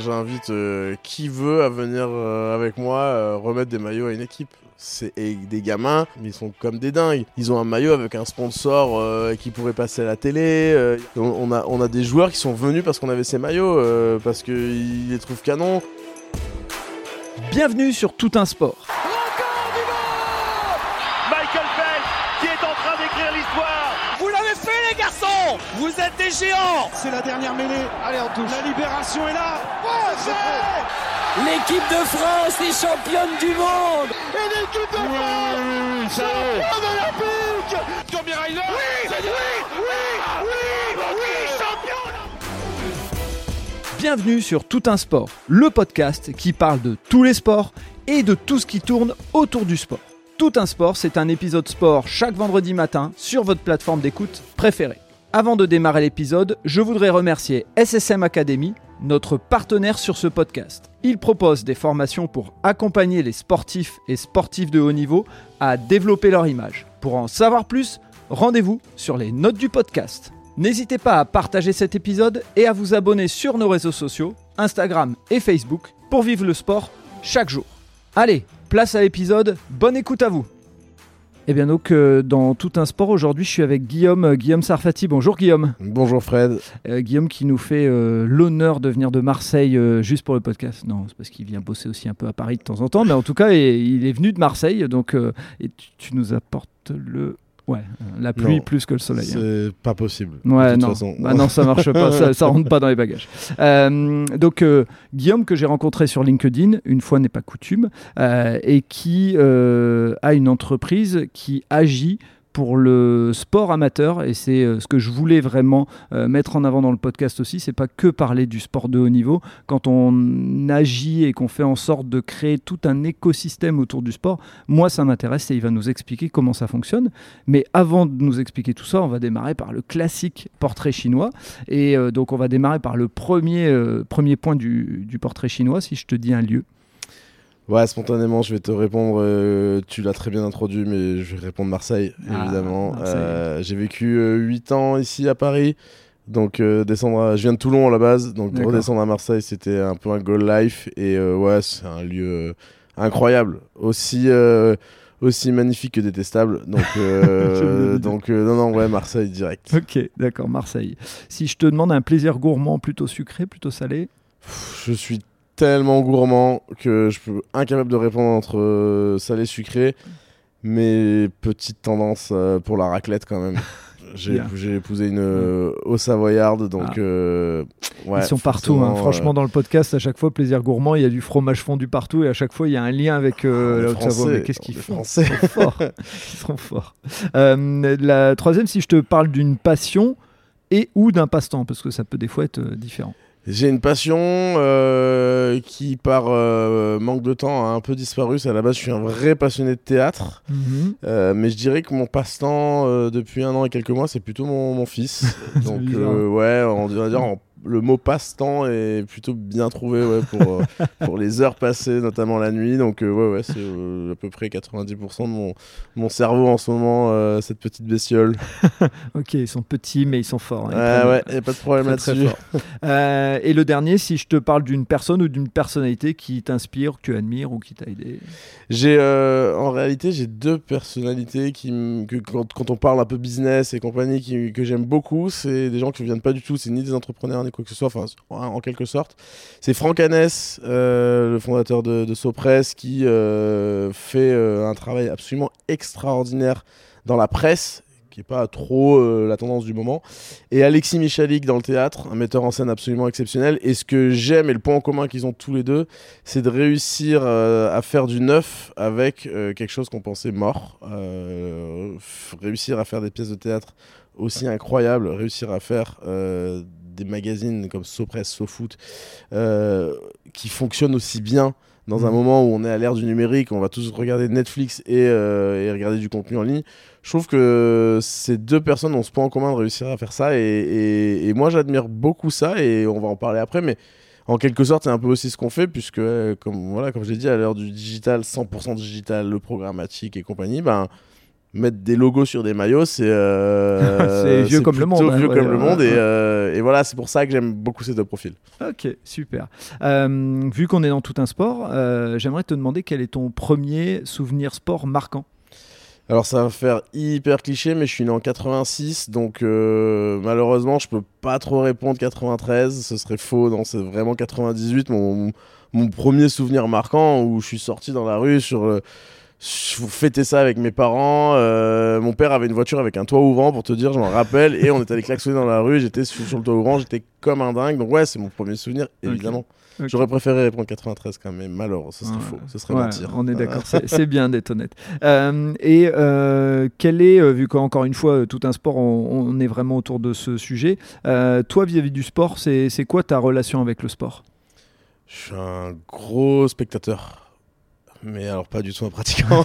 J'invite euh, qui veut à venir euh, avec moi euh, remettre des maillots à une équipe. C'est des gamins, ils sont comme des dingues. Ils ont un maillot avec un sponsor qui pourrait passer à la télé. on, a, on a des joueurs qui sont venus parce qu'on avait ces maillots, parce qu'ils les trouvent canons. Bienvenue sur Tout un sport. Des géants C'est la dernière mêlée. Allez, on touche. La libération est là. L'équipe de France est championne du monde Et l'équipe de France championne olympique Tommy Reiner Oui, oui, oui, oui, oui, champion Bienvenue sur Tout un sport, le podcast qui parle de tous les sports et de tout ce qui tourne autour du sport. Tout un sport, c'est un épisode sport chaque vendredi matin sur votre plateforme d'écoute préférée. Avant de démarrer l'épisode, je voudrais remercier SSM Academy, notre partenaire sur ce podcast. Il propose des formations pour accompagner les sportifs et sportifs de haut niveau à développer leur image. Pour en savoir plus, rendez-vous sur les notes du podcast. N'hésitez pas à partager cet épisode et à vous abonner sur nos réseaux sociaux, Instagram et Facebook, pour vivre le sport chaque jour. Allez, place à l'épisode, bonne écoute à vous et bien donc euh, dans tout un sport aujourd'hui je suis avec Guillaume euh, Guillaume Sarfati. Bonjour Guillaume. Bonjour Fred. Euh, Guillaume qui nous fait l'honneur de venir de Marseille juste pour le podcast. Non, c'est parce qu'il vient bosser aussi un peu à Paris de temps en temps, mais en tout cas et- il est venu de Marseille donc et tu, tu nous apportes le ouais euh, la pluie Non, plus que le soleil. hein. C'est pas possible. Ouais, de toute non. façon. Bah non, ça marche pas, ça, ça rentre pas dans les bagages. Euh, donc, euh, Guillaume, que j'ai rencontré sur LinkedIn, une fois n'est pas coutume, euh, et qui a une entreprise qui agit pour le sport amateur et c'est euh, ce que je voulais vraiment euh, mettre en avant dans le podcast aussi c'est pas que parler du sport de haut niveau quand on agit et qu'on fait en sorte de créer tout un écosystème autour du sport moi ça m'intéresse et il va nous expliquer comment ça fonctionne mais avant de nous expliquer tout ça, on va démarrer par le classique portrait chinois. Et euh, donc, on va démarrer par le premier, point du portrait chinois, si je te dis un lieu. Ouais, spontanément, je vais te répondre. euh, tu l'as très bien introduit, mais je vais répondre Marseille, Ah, évidemment. Marseille. Euh, J'ai vécu 8 ans ici à Paris. Donc, euh, descendre à- je viens de Toulon à la base. Donc, redescendre à Marseille, c'était un peu un goal life. Et euh, ouais, c'est un lieu euh, incroyable. Aussi, euh, aussi magnifique que détestable. Donc, euh, donc euh, non, non, ouais, Marseille direct. Ok, d'accord, Marseille. Si je te demande un plaisir gourmand plutôt sucré, plutôt salé, Je suis tellement gourmand que je peux incapable de répondre entre euh, salé et sucré. Mais petite tendance euh, pour la raclette quand même. J'ai épousé une euh, au savoyarde, donc Ah. euh, ouais, ils sont partout. hein. Franchement, euh, dans le podcast, à chaque fois, plaisir gourmand, il y a du fromage fondu partout et à chaque fois, il y a un lien avec les la Haute-Savoie. Qu'est-ce qu'ils font Français. Ils sont forts. Ils sont forts. La troisième, si je te parle d'une passion et ou d'un passe-temps, parce que ça peut des fois être différent. J'ai une passion euh, qui, par euh, manque de temps, a un peu disparu. C'est à la base, je suis un vrai passionné de théâtre. Euh, mais je dirais que mon passe-temps euh, depuis un an et quelques mois, c'est plutôt mon, mon fils. Donc, euh, ouais, on va dire en- le mot passe-temps est plutôt bien trouvé ouais, pour, euh, pour les heures passées, notamment la nuit. Donc, euh, ouais, ouais, c'est euh, à peu près 90% de mon, mon cerveau en ce moment, cette petite bestiole. Ok, ils sont petits, mais ils sont forts. hein, Ouais, ouais, y a pas de problème là-dessus. et le dernier, si je te parle d'une personne ou d'une personnalité qui t'inspire, que tu admires ou qui t'a aidé? J'ai en réalité j'ai deux personnalités qui que quand, quand on parle un peu business et compagnie qui, que j'aime beaucoup, c'est des gens qui viennent pas du tout, c'est ni des entrepreneurs ni quoi que ce soit, enfin en, quelque sorte. C'est Franck Hanès, euh, le fondateur de, de Sopress, qui euh, fait euh, un travail absolument extraordinaire dans la presse qui est pas trop euh, la tendance du moment et Alexis Michalik dans le théâtre, un metteur en scène absolument exceptionnel et ce que j'aime et le point en commun qu'ils ont tous les deux, c'est de réussir à faire du neuf avec quelque chose qu'on pensait mort. Réussir à faire des pièces de théâtre aussi incroyables, réussir à faire des magazines comme Sopress, SoFoot, euh, qui fonctionnent aussi bien dans un Mhm. moment où on est à l'ère du numérique, on va tous regarder Netflix et, euh, et regarder du contenu en ligne. Je trouve que ces deux personnes ont ce point en commun de réussir à faire ça et, et- et moi j'admire beaucoup ça et on va en parler après, mais en quelque sorte, c'est un peu aussi ce qu'on fait, puisque, euh, comme, voilà, comme je l'ai dit, à l'heure du digital, 100% digital, le programmatique et compagnie, ben, mettre des logos sur des maillots, c'est euh, C'est vieux comme le monde, hein, vieux ouais, comme le monde, ouais. et, euh, et voilà, c'est pour ça que j'aime beaucoup ces deux profils. Ok, super. Euh, vu qu'on est dans tout un sport, euh, j'aimerais te demander quel est ton premier souvenir sport marquant. Alors ça va faire hyper cliché, mais je suis né en 86, donc malheureusement je peux pas trop répondre 93, ce serait faux, non c'est vraiment 98, mon, mon premier souvenir marquant où je suis sorti dans la rue sur le... Je fêtais ça avec mes parents. euh, mon père avait une voiture avec un toit ouvrant pour te dire, je m'en rappelle. Et on était allé klaxonner dans la rue. J'étais sur, sur le toit ouvrant, j'étais comme un dingue. Donc ouais, c'est mon premier souvenir, évidemment. J'aurais préféré répondre 93 quand même, mais malheureusement, ce serait Ouais. faux. Ce serait Ouais, mentir. On est d'accord, c'est bien d'être honnête. Euh, et euh, quel est, vu qu'encore une fois, tout un sport, on, on est vraiment autour de ce sujet, toi vis-à-vis du sport, c'est quoi ta relation avec le sport? Je suis un gros spectateur. Mais alors pas du tout un pratiquant.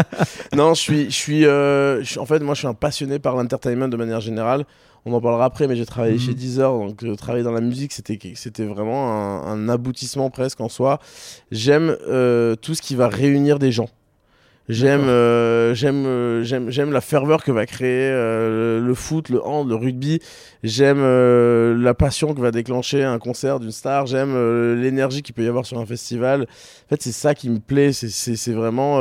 non, je suis, je suis, euh, je suis- en fait, moi, je suis un passionné par l'entertainment de manière générale. On en parlera après, mais j'ai travaillé Mhm. chez Deezer, donc euh, travailler dans la musique, c'était, c'était vraiment un, un aboutissement presque en soi. J'aime euh, tout ce qui va réunir des gens. J'aime, euh, j'aime, euh, j'aime, j'aime la ferveur que va créer euh, le, foot, le hand, le rugby. J'aime la passion que va déclencher un concert d'une star. J'aime l'énergie qu'il peut y avoir sur un festival. En fait, c'est ça qui me plaît. C'est, vraiment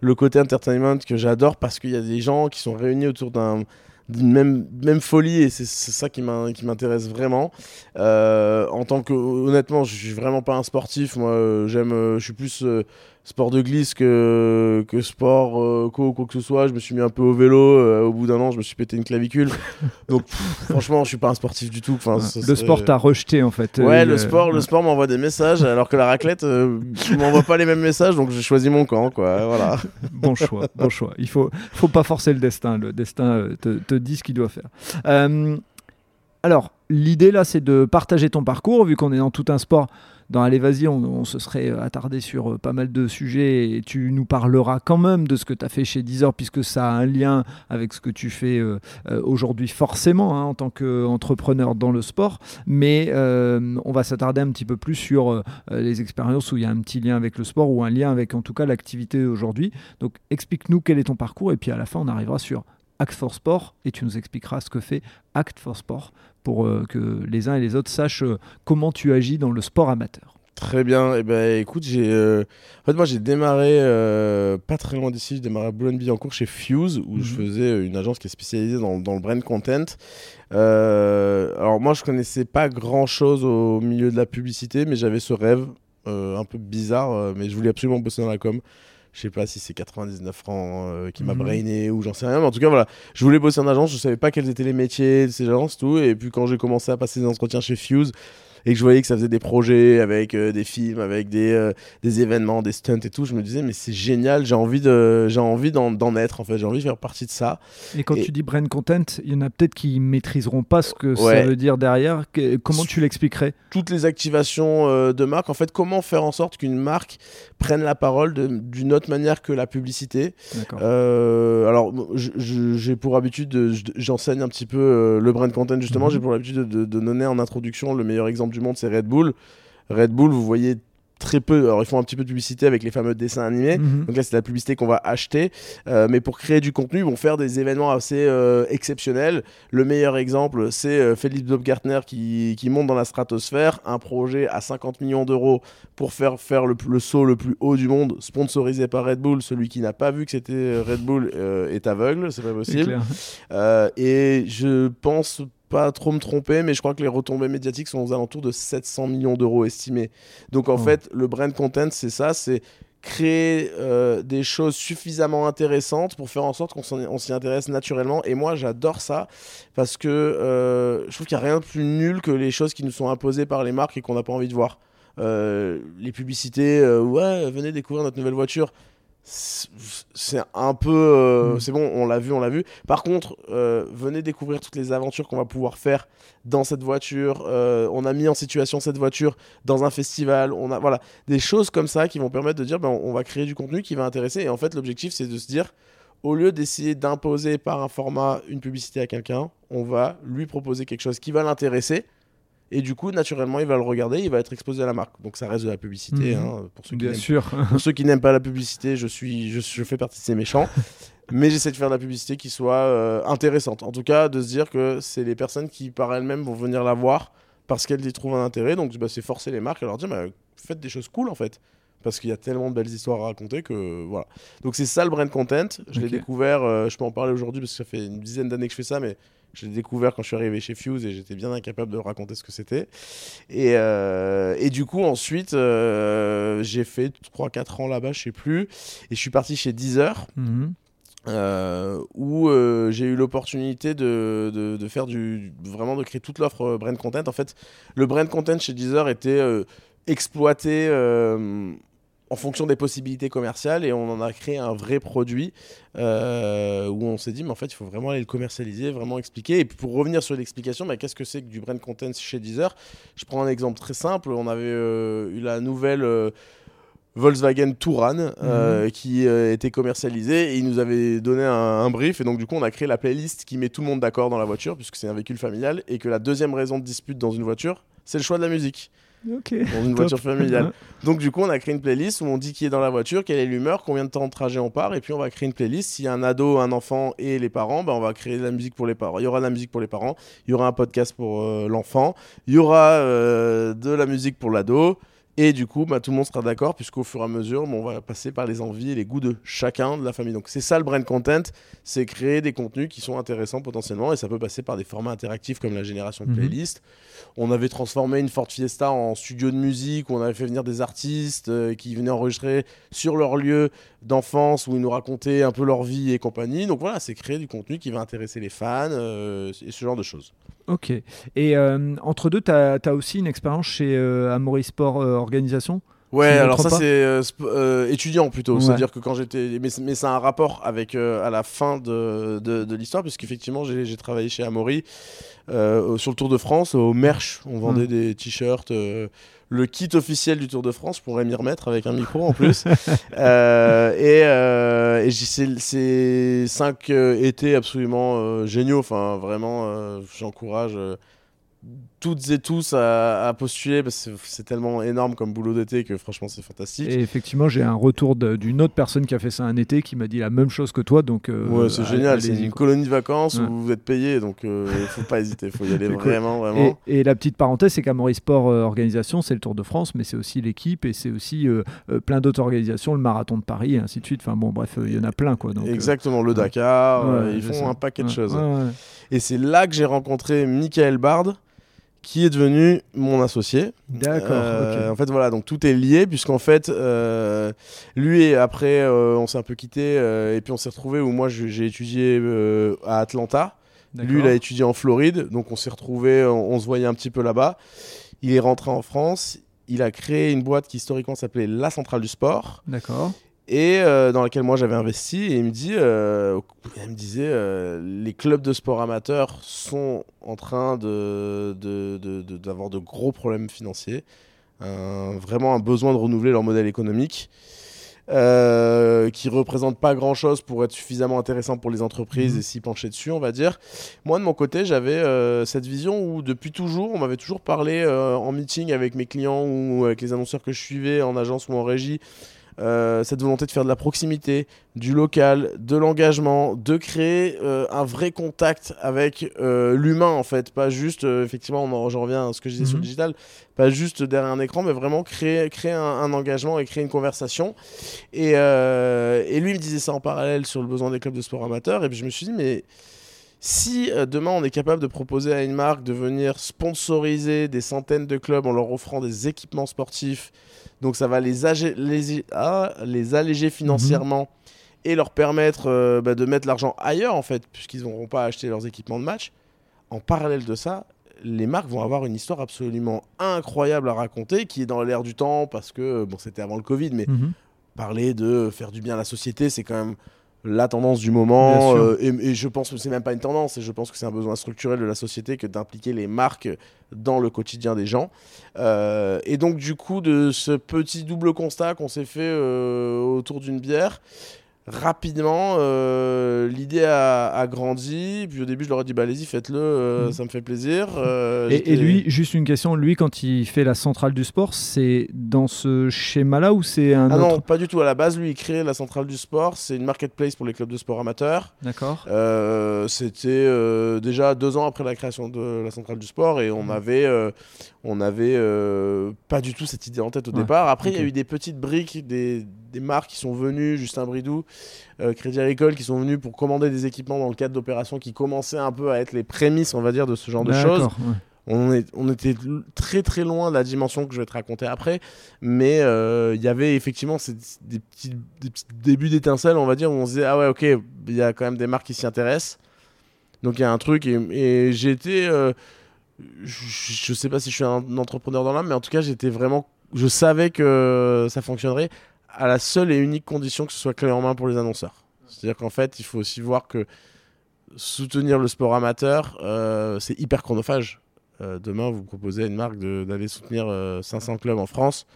le côté entertainment que j'adore parce qu'il y a des gens qui sont réunis autour d'un d'une même, même folie et c'est, c'est ça qui, m'in- qui m'intéresse vraiment. Euh, en tant que, honnêtement, je suis vraiment pas un sportif. Moi, j'aime, je suis plus euh, sport de glisse que, que sport euh, co quoi que ce soit. Je me suis mis un peu au vélo. euh, au bout d'un an, je me suis pété une clavicule. Donc, pff, franchement, je suis pas un sportif du tout. Enfin, Le sport t'a rejeté en fait. Ouais, Euh, le sport, le sport m'envoie des messages, alors que la raclette euh, m'envoie pas les mêmes messages, donc j'ai choisi mon camp, quoi. Voilà. Bon choix, bon choix. Il faut, faut pas forcer le destin. Le destin te, te dit ce qu'il doit faire. Alors, l'idée là, c'est de partager ton parcours, vu qu'on est dans tout un sport. Dans Allez, vas-y, on, se serait attardé sur euh, pas mal de sujets et tu nous parleras quand même de ce que tu as fait chez Deezer, puisque ça a un lien avec ce que tu fais euh, euh, aujourd'hui, forcément, hein, en tant qu'entrepreneur dans le sport. Mais euh, on va s'attarder un petit peu plus sur euh, les expériences où il y a un petit lien avec le sport ou un lien avec en tout cas l'activité aujourd'hui. Donc explique-nous quel est ton parcours et puis à la fin on arrivera sur Act for Sport et tu nous expliqueras ce que fait Act for Sport pour euh, que les uns et les autres sachent euh, comment tu agis dans le sport amateur. Très bien. Et ben, écoute, j'ai. euh, En fait, moi, j'ai démarré euh, pas très loin d'ici. J'ai démarré à Boulogne-Billancourt chez Fuse, où je Mhm. faisais une agence qui est spécialisée dans, dans le brand content. Euh, alors, moi, je connaissais pas grand-chose au milieu de la publicité, mais j'avais ce rêve un peu bizarre, mais je voulais absolument bosser dans la com. Je sais pas si c'est 99 francs euh, qui m'a Mhm. brainé ou j'en sais rien, mais en tout cas, voilà. Je voulais bosser en agence, je savais pas quels étaient les métiers de ces agences, tout. Et puis, quand j'ai commencé à passer des entretiens chez Fuse, et que je voyais que ça faisait des projets avec euh, des films, avec des, euh, des événements, des stunts et tout, je me disais mais c'est génial, j'ai envie de j'ai envie d'en d'en être en fait, j'ai envie de faire partie de ça. Et quand Et- tu dis brand content, il y en a peut-être qui maîtriseront pas ce que ça veut dire derrière. Que- comment tu l'expliquerais? Toutes les activations euh, de marque, en fait, comment faire en sorte qu'une marque prenne la parole de- d'une autre manière que la publicité? Alors, j'ai pour habitude, de- je- j'enseigne un petit peu le brand content justement. Mhm. J'ai pour habitude de, de- de donner en introduction le meilleur exemple du monde, c'est Red Bull. Red Bull, vous voyez très peu. Alors, ils font un petit peu de publicité avec les fameux dessins animés. Mhm. Donc là, c'est la publicité qu'on va acheter. Euh, mais pour créer du contenu, ils vont faire des événements assez euh, exceptionnels. Le meilleur exemple, c'est euh, Philippe Baumgartner qui, qui monte dans la stratosphère. Un projet à 50 millions d'euros pour faire faire le, le saut le plus haut du monde, sponsorisé par Red Bull. Celui qui n'a pas vu que c'était euh, Red Bull est aveugle, c'est pas possible. et je pense pas trop me tromper, mais je crois que les retombées médiatiques sont aux alentours de 700 millions d'euros estimés. Donc en Oh. fait, le brand content, c'est ça, c'est créer euh, des choses suffisamment intéressantes pour faire en sorte qu'on s'y intéresse naturellement. Et moi, j'adore ça parce que euh, je trouve qu'il n'y a rien de plus nul que les choses qui nous sont imposées par les marques et qu'on n'a pas envie de voir. Euh, les publicités, ouais, venez découvrir notre nouvelle voiture. C'est un peu. euh, Mm. C'est bon, on l'a vu, on l'a vu. Par contre, euh, venez découvrir toutes les aventures qu'on va pouvoir faire dans cette voiture. Euh, on a mis en situation cette voiture dans un festival. On a voilà des choses comme ça qui vont permettre de dire ben, on va créer du contenu qui va intéresser. Et en fait, l'objectif, c'est de se dire au lieu d'essayer d'imposer par un format une publicité à quelqu'un, on va lui proposer quelque chose qui va l'intéresser. Et du coup, naturellement, il va le regarder, il va être exposé à la marque. Donc ça reste de la publicité. Mhm. hein, pour ceux qui Bien sûr. pour ceux qui n'aiment pas la publicité, je, suis, je, je fais partie de ces méchants. Mais j'essaie de faire de la publicité qui soit euh, intéressante. En tout cas, de se dire que c'est les personnes qui, par elles-mêmes, vont venir la voir parce qu'elles y trouvent un intérêt. Donc, bah, c'est forcer les marques à leur dire bah, faites des choses cool, en fait. Parce qu'il y a tellement de belles histoires à raconter que voilà. Donc, c'est ça le brand content. Je l'ai découvert, euh, je peux en parler aujourd'hui parce que ça fait une dizaine d'années que je fais ça, mais je l'ai découvert quand je suis arrivé chez Fuse et j'étais bien incapable de raconter ce que c'était. Et, euh, et du coup, ensuite, euh, j'ai fait 3-4 ans là-bas, je sais plus. Et je suis parti chez Deezer, Mhm. euh, où euh, j'ai eu l'opportunité de, de, de faire du. vraiment de créer toute l'offre brand content. En fait, le brand content chez Deezer était euh, exploité. En fonction des possibilités commerciales et on en a créé un vrai produit euh, où on s'est dit mais en fait il faut vraiment aller le commercialiser, vraiment expliquer. Et puis pour revenir sur l'explication bah, qu'est-ce que c'est que du brand content chez Deezer? Je prends un exemple très simple. On avait euh, eu la nouvelle euh, Volkswagen Touran euh, qui euh, était commercialisée et ils nous avaient donné un, un brief et donc du coup on a créé la playlist qui met tout le monde d'accord dans la voiture puisque c'est un véhicule familial et que la deuxième raison de dispute dans une voiture c'est le choix de la musique Dans une Top. voiture familiale. Donc du coup, on a créé une playlist où on dit qui est dans la voiture, quelle est l'humeur, combien de temps de trajet on part, et puis on va créer une playlist. S'il y a un ado, un enfant et les parents, ben, on va créer de la musique pour les parents. Il y aura de la musique pour les parents, il y aura un podcast pour euh, l'enfant, il y aura euh, de la musique pour l'ado. Et du coup, bah, tout le monde sera d'accord, puisqu'au fur et à mesure, on va passer par les envies et les goûts de chacun de la famille. Donc c'est ça le brand content, c'est créer des contenus qui sont intéressants potentiellement, et ça peut passer par des formats interactifs comme la génération de Mhm. playlists. On avait transformé une Ford Fiesta en studio de musique, où on avait fait venir des artistes euh, qui venaient enregistrer sur leur lieu d'enfance, où ils nous racontaient un peu leur vie et compagnie. Donc voilà, c'est créer du contenu qui va intéresser les fans, euh, et ce genre de choses. Ok. Et euh, entre deux, tu as, aussi une expérience chez euh, Amaury Sport euh, Organisation? Ouais, Si alors ça c'est euh, étudiant plutôt, Ouais. c'est-à-dire que quand j'étais, mais, mais c'est un rapport avec à la fin de, de, de l'histoire, puisqu'effectivement j'ai travaillé chez Amaury sur le Tour de France, au merch, on vendait Mm. des t-shirts, le kit officiel du Tour de France, je pourrais m'y remettre avec un micro en plus, Euh, et, euh, et c'est cinq euh, étés absolument géniaux, enfin vraiment j'encourage. Euh, toutes et tous à, à postuler parce que c'est- tellement énorme comme boulot d'été que franchement c'est fantastique. Et effectivement, j'ai un retour d'une autre personne qui a fait ça un été qui m'a dit la même chose que toi. Donc, euh, ouais, c'est génial, c'est une quoi. colonie de vacances Ouais. où vous êtes payé donc il faut pas hésiter, faut y aller cool. vraiment. Et, et la petite parenthèse, c'est qu'Amaury Sport euh, Organisation, c'est le Tour de France, mais c'est aussi l'équipe et c'est aussi euh, euh, plein d'autres organisations, le Marathon de Paris et ainsi de suite. Enfin bon, bref, euh, il y en a plein quoi. Donc, euh, Exactement, le Dakar, ouais, euh, ils font un paquet de choses. Et c'est là que j'ai rencontré Michael Bard qui est devenu mon associé. D'accord. Euh. En fait, voilà, donc tout est lié, puisqu'en fait, euh, lui et après, euh, on s'est un peu quitté, et puis on s'est retrouvé où moi j'ai étudié à Atlanta. Lui, il a étudié en Floride, donc on s'est retrouvé, on, on se voyait un petit peu là-bas. Il est rentré en France, il a créé une boîte qui historiquement s'appelait La Centrale du Sport, D'accord. Et euh, dans laquelle moi j'avais investi. Et il me dit, euh, il me disait, euh, les clubs de sport amateurs sont en train de de- de- de- d'avoir de, gros problèmes financiers, vraiment un besoin de renouveler leur modèle économique. euh, qui représente pas grand chose pour être suffisamment intéressant pour les entreprises Mhm. et s'y pencher dessus, on va dire. Moi, de mon côté, j'avais euh, cette vision où, depuis toujours, on m'avait toujours parlé euh, en meeting avec mes clients ou avec les annonceurs que je suivais en agence ou en régie, euh, cette volonté de faire de la proximité, du local, de l'engagement, de créer euh, un vrai contact avec euh, l'humain en fait, pas juste, effectivement, on en, reviens à ce que je disais sur le Mhm. digital, pas juste derrière un écran, mais vraiment créer, créer un, un engagement et créer une conversation. Et, et lui il me disait ça en parallèle sur le besoin des clubs de sport amateurs, et puis je me suis dit, mais si euh, demain on est capable de proposer à une marque de venir sponsoriser des centaines de clubs en leur offrant des équipements sportifs, donc ça va les, âger- les, ah, les alléger financièrement et leur permettre euh, bah, de mettre l'argent ailleurs en fait, puisqu'ils n'auront pas à acheter leurs équipements de match. En parallèle de ça, les marques vont avoir une histoire absolument incroyable à raconter, qui est dans l'air du temps, parce que bon, c'était avant le Covid, mais Mhm. parler de faire du bien à la société, c'est quand même la tendance du moment. euh, et, et je pense que c'est même pas une tendance, et je pense que c'est un besoin structurel de la société que d'impliquer les marques dans le quotidien des gens. Euh, et donc, du coup, de ce petit double constat qu'on s'est fait euh, autour d'une bière, rapidement, euh, l'idée a, a grandi. Puis au début, je leur ai dit, bah, allez-y, faites-le, euh, Mhm. ça me fait plaisir. Euh, Et, lui, juste une question, lui, quand il fait la centrale du sport, c'est dans ce schéma-là ou c'est un Ah autre non, pas du tout. À la base, lui, il crée la centrale du sport. C'est une marketplace pour les clubs de sport amateurs. D'accord. C'était déjà deux ans après la création de la centrale du sport et on Mhm. avait, on avait pas du tout cette idée en tête au Ouais, départ. Après, il y a eu des petites briques, des, des marques qui sont venues, Justin Bridou, Crédit Agricole, qui sont venus pour commander des équipements dans le cadre d'opérations qui commençaient un peu à être les prémices, on va dire, de ce genre de choses. Ouais. On, est, on était très très loin de la dimension que je vais te raconter après, mais euh, il y avait effectivement ces- des, petits, des petits débuts d'étincelles, on va dire, où on se disait, ah ouais, ok, il y a quand même des marques qui s'y intéressent. Donc il y a un truc, et, et j'ai été. euh, je, je sais pas si je suis un entrepreneur dans l'âme, mais en tout cas, j'étais vraiment. Je savais que ça fonctionnerait à la seule et unique condition que ce soit clé en main pour les annonceurs. C'est-à-dire qu'en fait, il faut aussi voir que soutenir le sport amateur, euh, c'est hyper chronophage. Euh, demain, vous proposez à une marque d'aller soutenir euh, 500 clubs en France.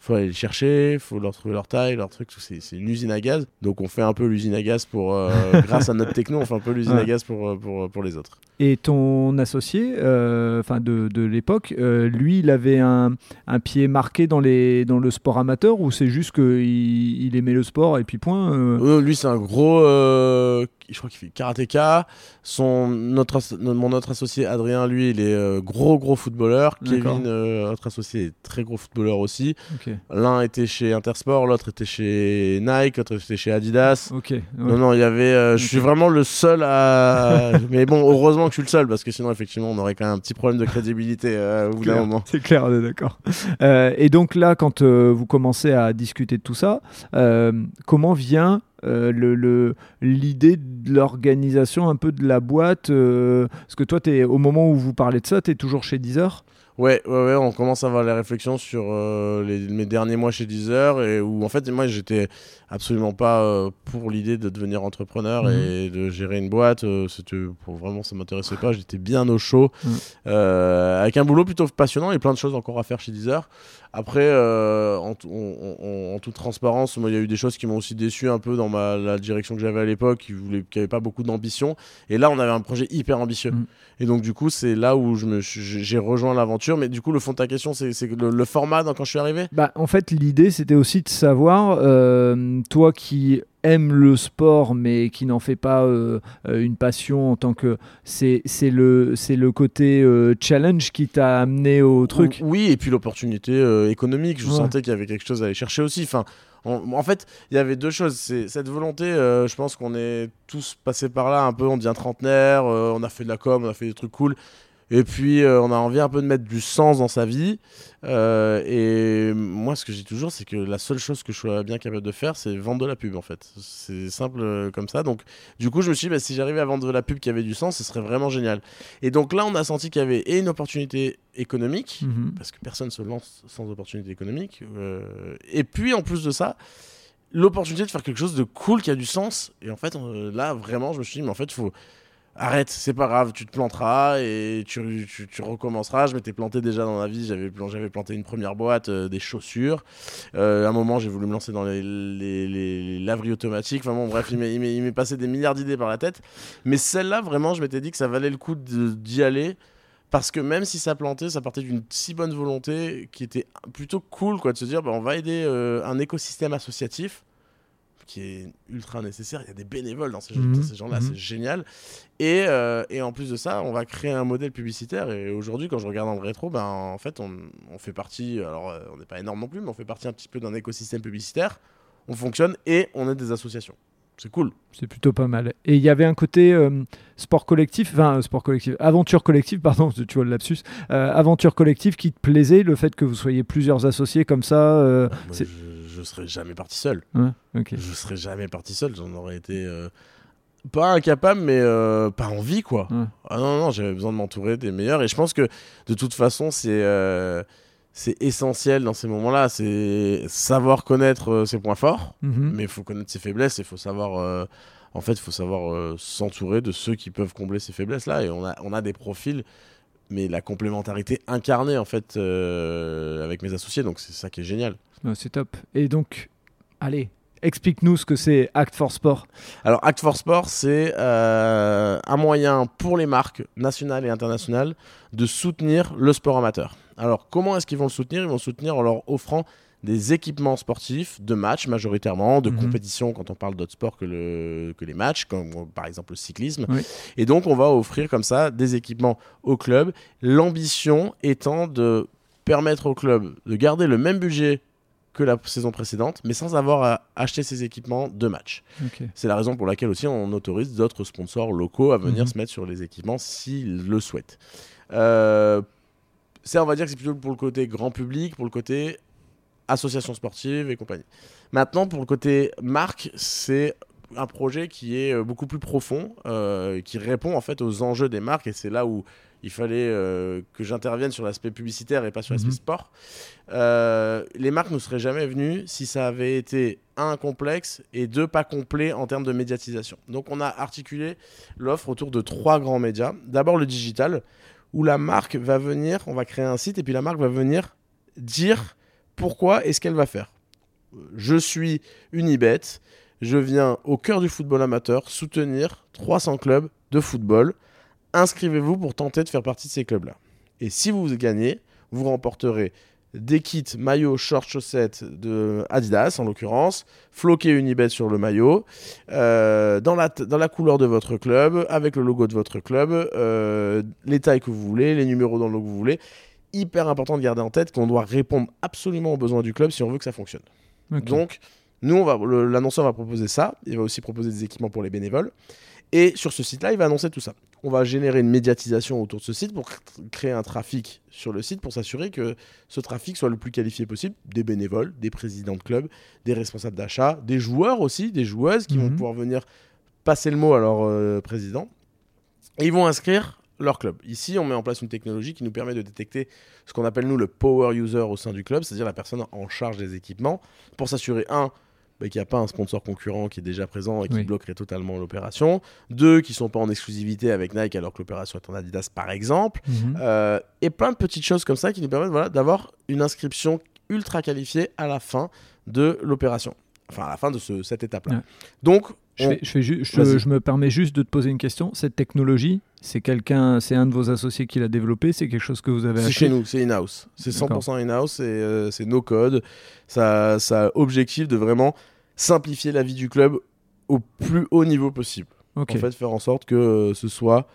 Faut aller les chercher, faut leur trouver leur taille, leur truc. C'est une usine à gaz. Donc on fait un peu l'usine à gaz pour, euh, grâce à notre techno, on fait un peu l'usine Ouais. à gaz pour, euh, pour, pour les autres. Et ton associé, euh, de, de l'époque, euh, lui, il avait un, un pied marqué dans, les, dans le sport amateur ou c'est juste qu'il il aimait le sport et puis point euh, Euh, lui, c'est un gros. Euh, je crois qu'il fait karatéka. Son, notre, mon autre associé, Adrien, lui, il est euh, gros, gros footballeur. Kevin, euh, notre associé, est très gros footballeur aussi. L'un était chez Intersport, l'autre était chez Nike, l'autre était chez Adidas. ouais. Non, non, il y avait. euh, Je suis vraiment le seul à. Mais bon, heureusement que je suis le seul, parce que sinon, effectivement, on aurait quand même un petit problème de crédibilité euh, au bout d'un moment. C'est clair, on est d'accord. Euh, et donc là, quand euh, vous commencez à discuter de tout ça, euh, comment vient euh, le- l'idée de l'organisation un peu de la boîte euh, Parce que toi, es, au moment où vous parlez de ça, tu es toujours chez Deezer? Ouais, ouais, ouais, on commence à avoir les réflexions sur euh, les, mes derniers mois chez Deezer et où en fait moi j'étais absolument pas pour l'idée de devenir entrepreneur Mhm. et de gérer une boîte. c'était pour vraiment ça m'intéressait pas. J'étais bien au chaud Mhm. avec un boulot plutôt passionnant et plein de choses encore à faire chez Deezer. Après, euh, en, tout- on- on- en toute transparence, moi il y a eu des choses qui m'ont aussi déçu un peu dans ma, la direction que j'avais à l'époque, qui voulait, qui pas beaucoup d'ambition. Et là, on avait un projet hyper ambitieux. Mhm. Et donc, du coup, c'est là où j'ai rejoint l'aventure. Mais du coup, le fond de ta question, c'est c'est le, le format dans- quand je suis arrivé? Bah, en fait, l'idée, c'était aussi de savoir, euh, toi qui aimes le sport, mais qui n'en fait pas euh, euh, une passion en tant que... C'est le, c'est le côté euh, challenge qui t'a amené au truc. Oui, et puis l'opportunité euh, économique. Je Ouais. sentais qu'il y avait quelque chose à aller chercher aussi. Enfin, en, en fait, il y avait deux choses. C'est cette volonté. je pense qu'on est tous passés par là un peu. On devient trentenaire. on a fait de la com, on a fait des trucs cool. Et puis, euh, on a envie un peu de mettre du sens dans sa vie. Euh, et moi, ce que j'ai toujours, c'est que la seule chose que je sois bien capable de faire, c'est vendre de la pub, en fait. C'est simple euh, comme ça. Donc, du coup, je me suis dit, bah, si j'arrivais à vendre de la pub qui avait du sens, ce serait vraiment génial. Et donc là, on a senti qu'il y avait et une opportunité économique, Mhm. parce que personne se lance sans opportunité économique. et puis, en plus de ça, l'opportunité de faire quelque chose de cool qui a du sens. Et en fait, là, vraiment, je me suis dit, mais en fait, il faut. Arrête, c'est pas grave, tu te planteras et tu, recommenceras. Je m'étais planté déjà dans la vie, j'avais plan- j'avais planté une première boîte, euh, des chaussures. Euh, à un moment, j'ai voulu me lancer dans les, les, laveries automatiques. Enfin bon, bref, il m'est- passé des milliards d'idées par la tête. Mais celle-là, vraiment, je m'étais dit que ça valait le coup d'y aller. Parce que même si ça plantait, ça partait d'une si bonne volonté qui était plutôt cool, quoi, de se dire, bah, on va aider euh, un écosystème associatif qui est ultra nécessaire. Il y a des bénévoles dans ces, Mhm. dans ces gens-là, Mhm. c'est génial. Et, euh, et en plus de ça, on va créer un modèle publicitaire. Et aujourd'hui, quand je regarde dans le rétro, ben, en fait, on, on fait partie, alors euh, on n'est pas énorme non plus, mais on fait partie un petit peu d'un écosystème publicitaire. On fonctionne et on est des associations. C'est cool. C'est plutôt pas mal. Et il y avait un côté euh, sport collectif, enfin sport collectif, aventure collective, pardon, tu vois le lapsus, euh, aventure collective qui te plaisait, le fait que vous soyez plusieurs associés comme ça. euh, c'est- je, serais jamais parti seul. ouais, ok. Je serais jamais parti seul. J'en aurais été euh, pas incapable, mais euh, pas envie, quoi. Ouais. Ah non, non, j'avais besoin de m'entourer des meilleurs. Et je pense que de toute façon, c'est euh, c'est essentiel dans ces moments-là. C'est savoir connaître ses points forts, Mhm. mais il faut connaître ses faiblesses. Il faut savoir. en fait, il faut savoir s'entourer de ceux qui peuvent combler ces faiblesses-là. Et on a, on a des profils, mais la complémentarité incarnée, en fait, euh, avec mes associés. Donc, c'est ça qui est génial. C'est top. Et donc, allez, Explique-nous ce que c'est Act for Sport. Alors, Act for Sport, c'est euh, un moyen pour les marques nationales et internationales de soutenir le sport amateur. Alors, comment est-ce qu'ils vont le soutenir? Ils vont le soutenir en leur offrant des équipements sportifs de matchs majoritairement, de Mhm. compétition quand on parle d'autres sports que, le, que les matchs, comme par exemple le cyclisme. Oui. Et donc on va offrir comme ça des équipements au club. L'ambition étant de permettre au club de garder le même budget que la saison précédente, mais sans avoir à acheter ces équipements de match. C'est la raison pour laquelle aussi on autorise d'autres sponsors locaux à venir Mhm. se mettre sur les équipements s'ils le souhaitent. Euh, ça, on va dire que c'est plutôt pour le côté grand public, pour le côté association sportive et compagnie. Maintenant, pour le côté marque, c'est un projet qui est beaucoup plus profond, euh, qui répond en fait aux enjeux des marques, et c'est là où il fallait euh, que j'intervienne sur l'aspect publicitaire et pas sur l'aspect Mhm. sport. Euh, les marques ne seraient jamais venues si ça avait été un complexe et deux pas complet en termes de médiatisation. Donc on a articulé l'offre autour de trois grands médias. D'abord le digital, où la marque va venir, on va créer un site et puis la marque va venir dire pourquoi et ce qu'elle va faire. Je suis Unibet, je viens au cœur du football amateur soutenir 300 clubs de football. Inscrivez-vous pour tenter de faire partie de ces clubs-là. Et si vous gagnez, vous remporterez des kits maillots, shorts, chaussettes de Adidas en l'occurrence, floqué Unibet sur le maillot, euh, dans, la, dans la couleur de votre club, avec le logo de votre club, euh, les tailles que vous voulez, les numéros dans le logo que vous voulez. Hyper important de garder en tête qu'on doit répondre absolument aux besoins du club si on veut que ça fonctionne. Donc, nous, on va, le- l'annonceur va proposer ça. Il va aussi proposer des équipements pour les bénévoles. Et sur ce site-là, il va annoncer tout ça. On va générer une médiatisation autour de ce site pour cr- créer un trafic sur le site pour s'assurer que ce trafic soit le plus qualifié possible. Des bénévoles, des présidents de club, des responsables d'achat, des joueurs aussi, des joueuses qui vont Mhm. pouvoir venir passer le mot à leur euh, président. Et ils vont inscrire leur club. Ici, on met en place une technologie qui nous permet de détecter ce qu'on appelle nous le power user au sein du club, c'est-à-dire la personne en charge des équipements, pour s'assurer, un, bah, qu'il n'y a pas un sponsor concurrent qui est déjà présent et qui Oui. bloquerait totalement l'opération, deux, qui ne sont pas en exclusivité avec Nike alors que l'opération est en Adidas par exemple, Mhm. euh, et plein de petites choses comme ça qui nous permettent voilà, d'avoir une inscription ultra qualifiée à la fin de l'opération. Enfin, à la fin de ce- cette étape-là. Ouais. Donc, Je, on- fais- je fais ju- je, Vas-y. je me permets juste de te poser une question. Cette technologie, c'est quelqu'un, c'est un de vos associés qui l'a développé, c'est quelque chose que vous avez C'est chez nous, c'est in-house. C'est 100% in-house euh, c'est no code. Ça, ça a objectif de vraiment simplifier la vie du club au plus haut niveau possible. Ok. En fait, faire en sorte que euh, ce soit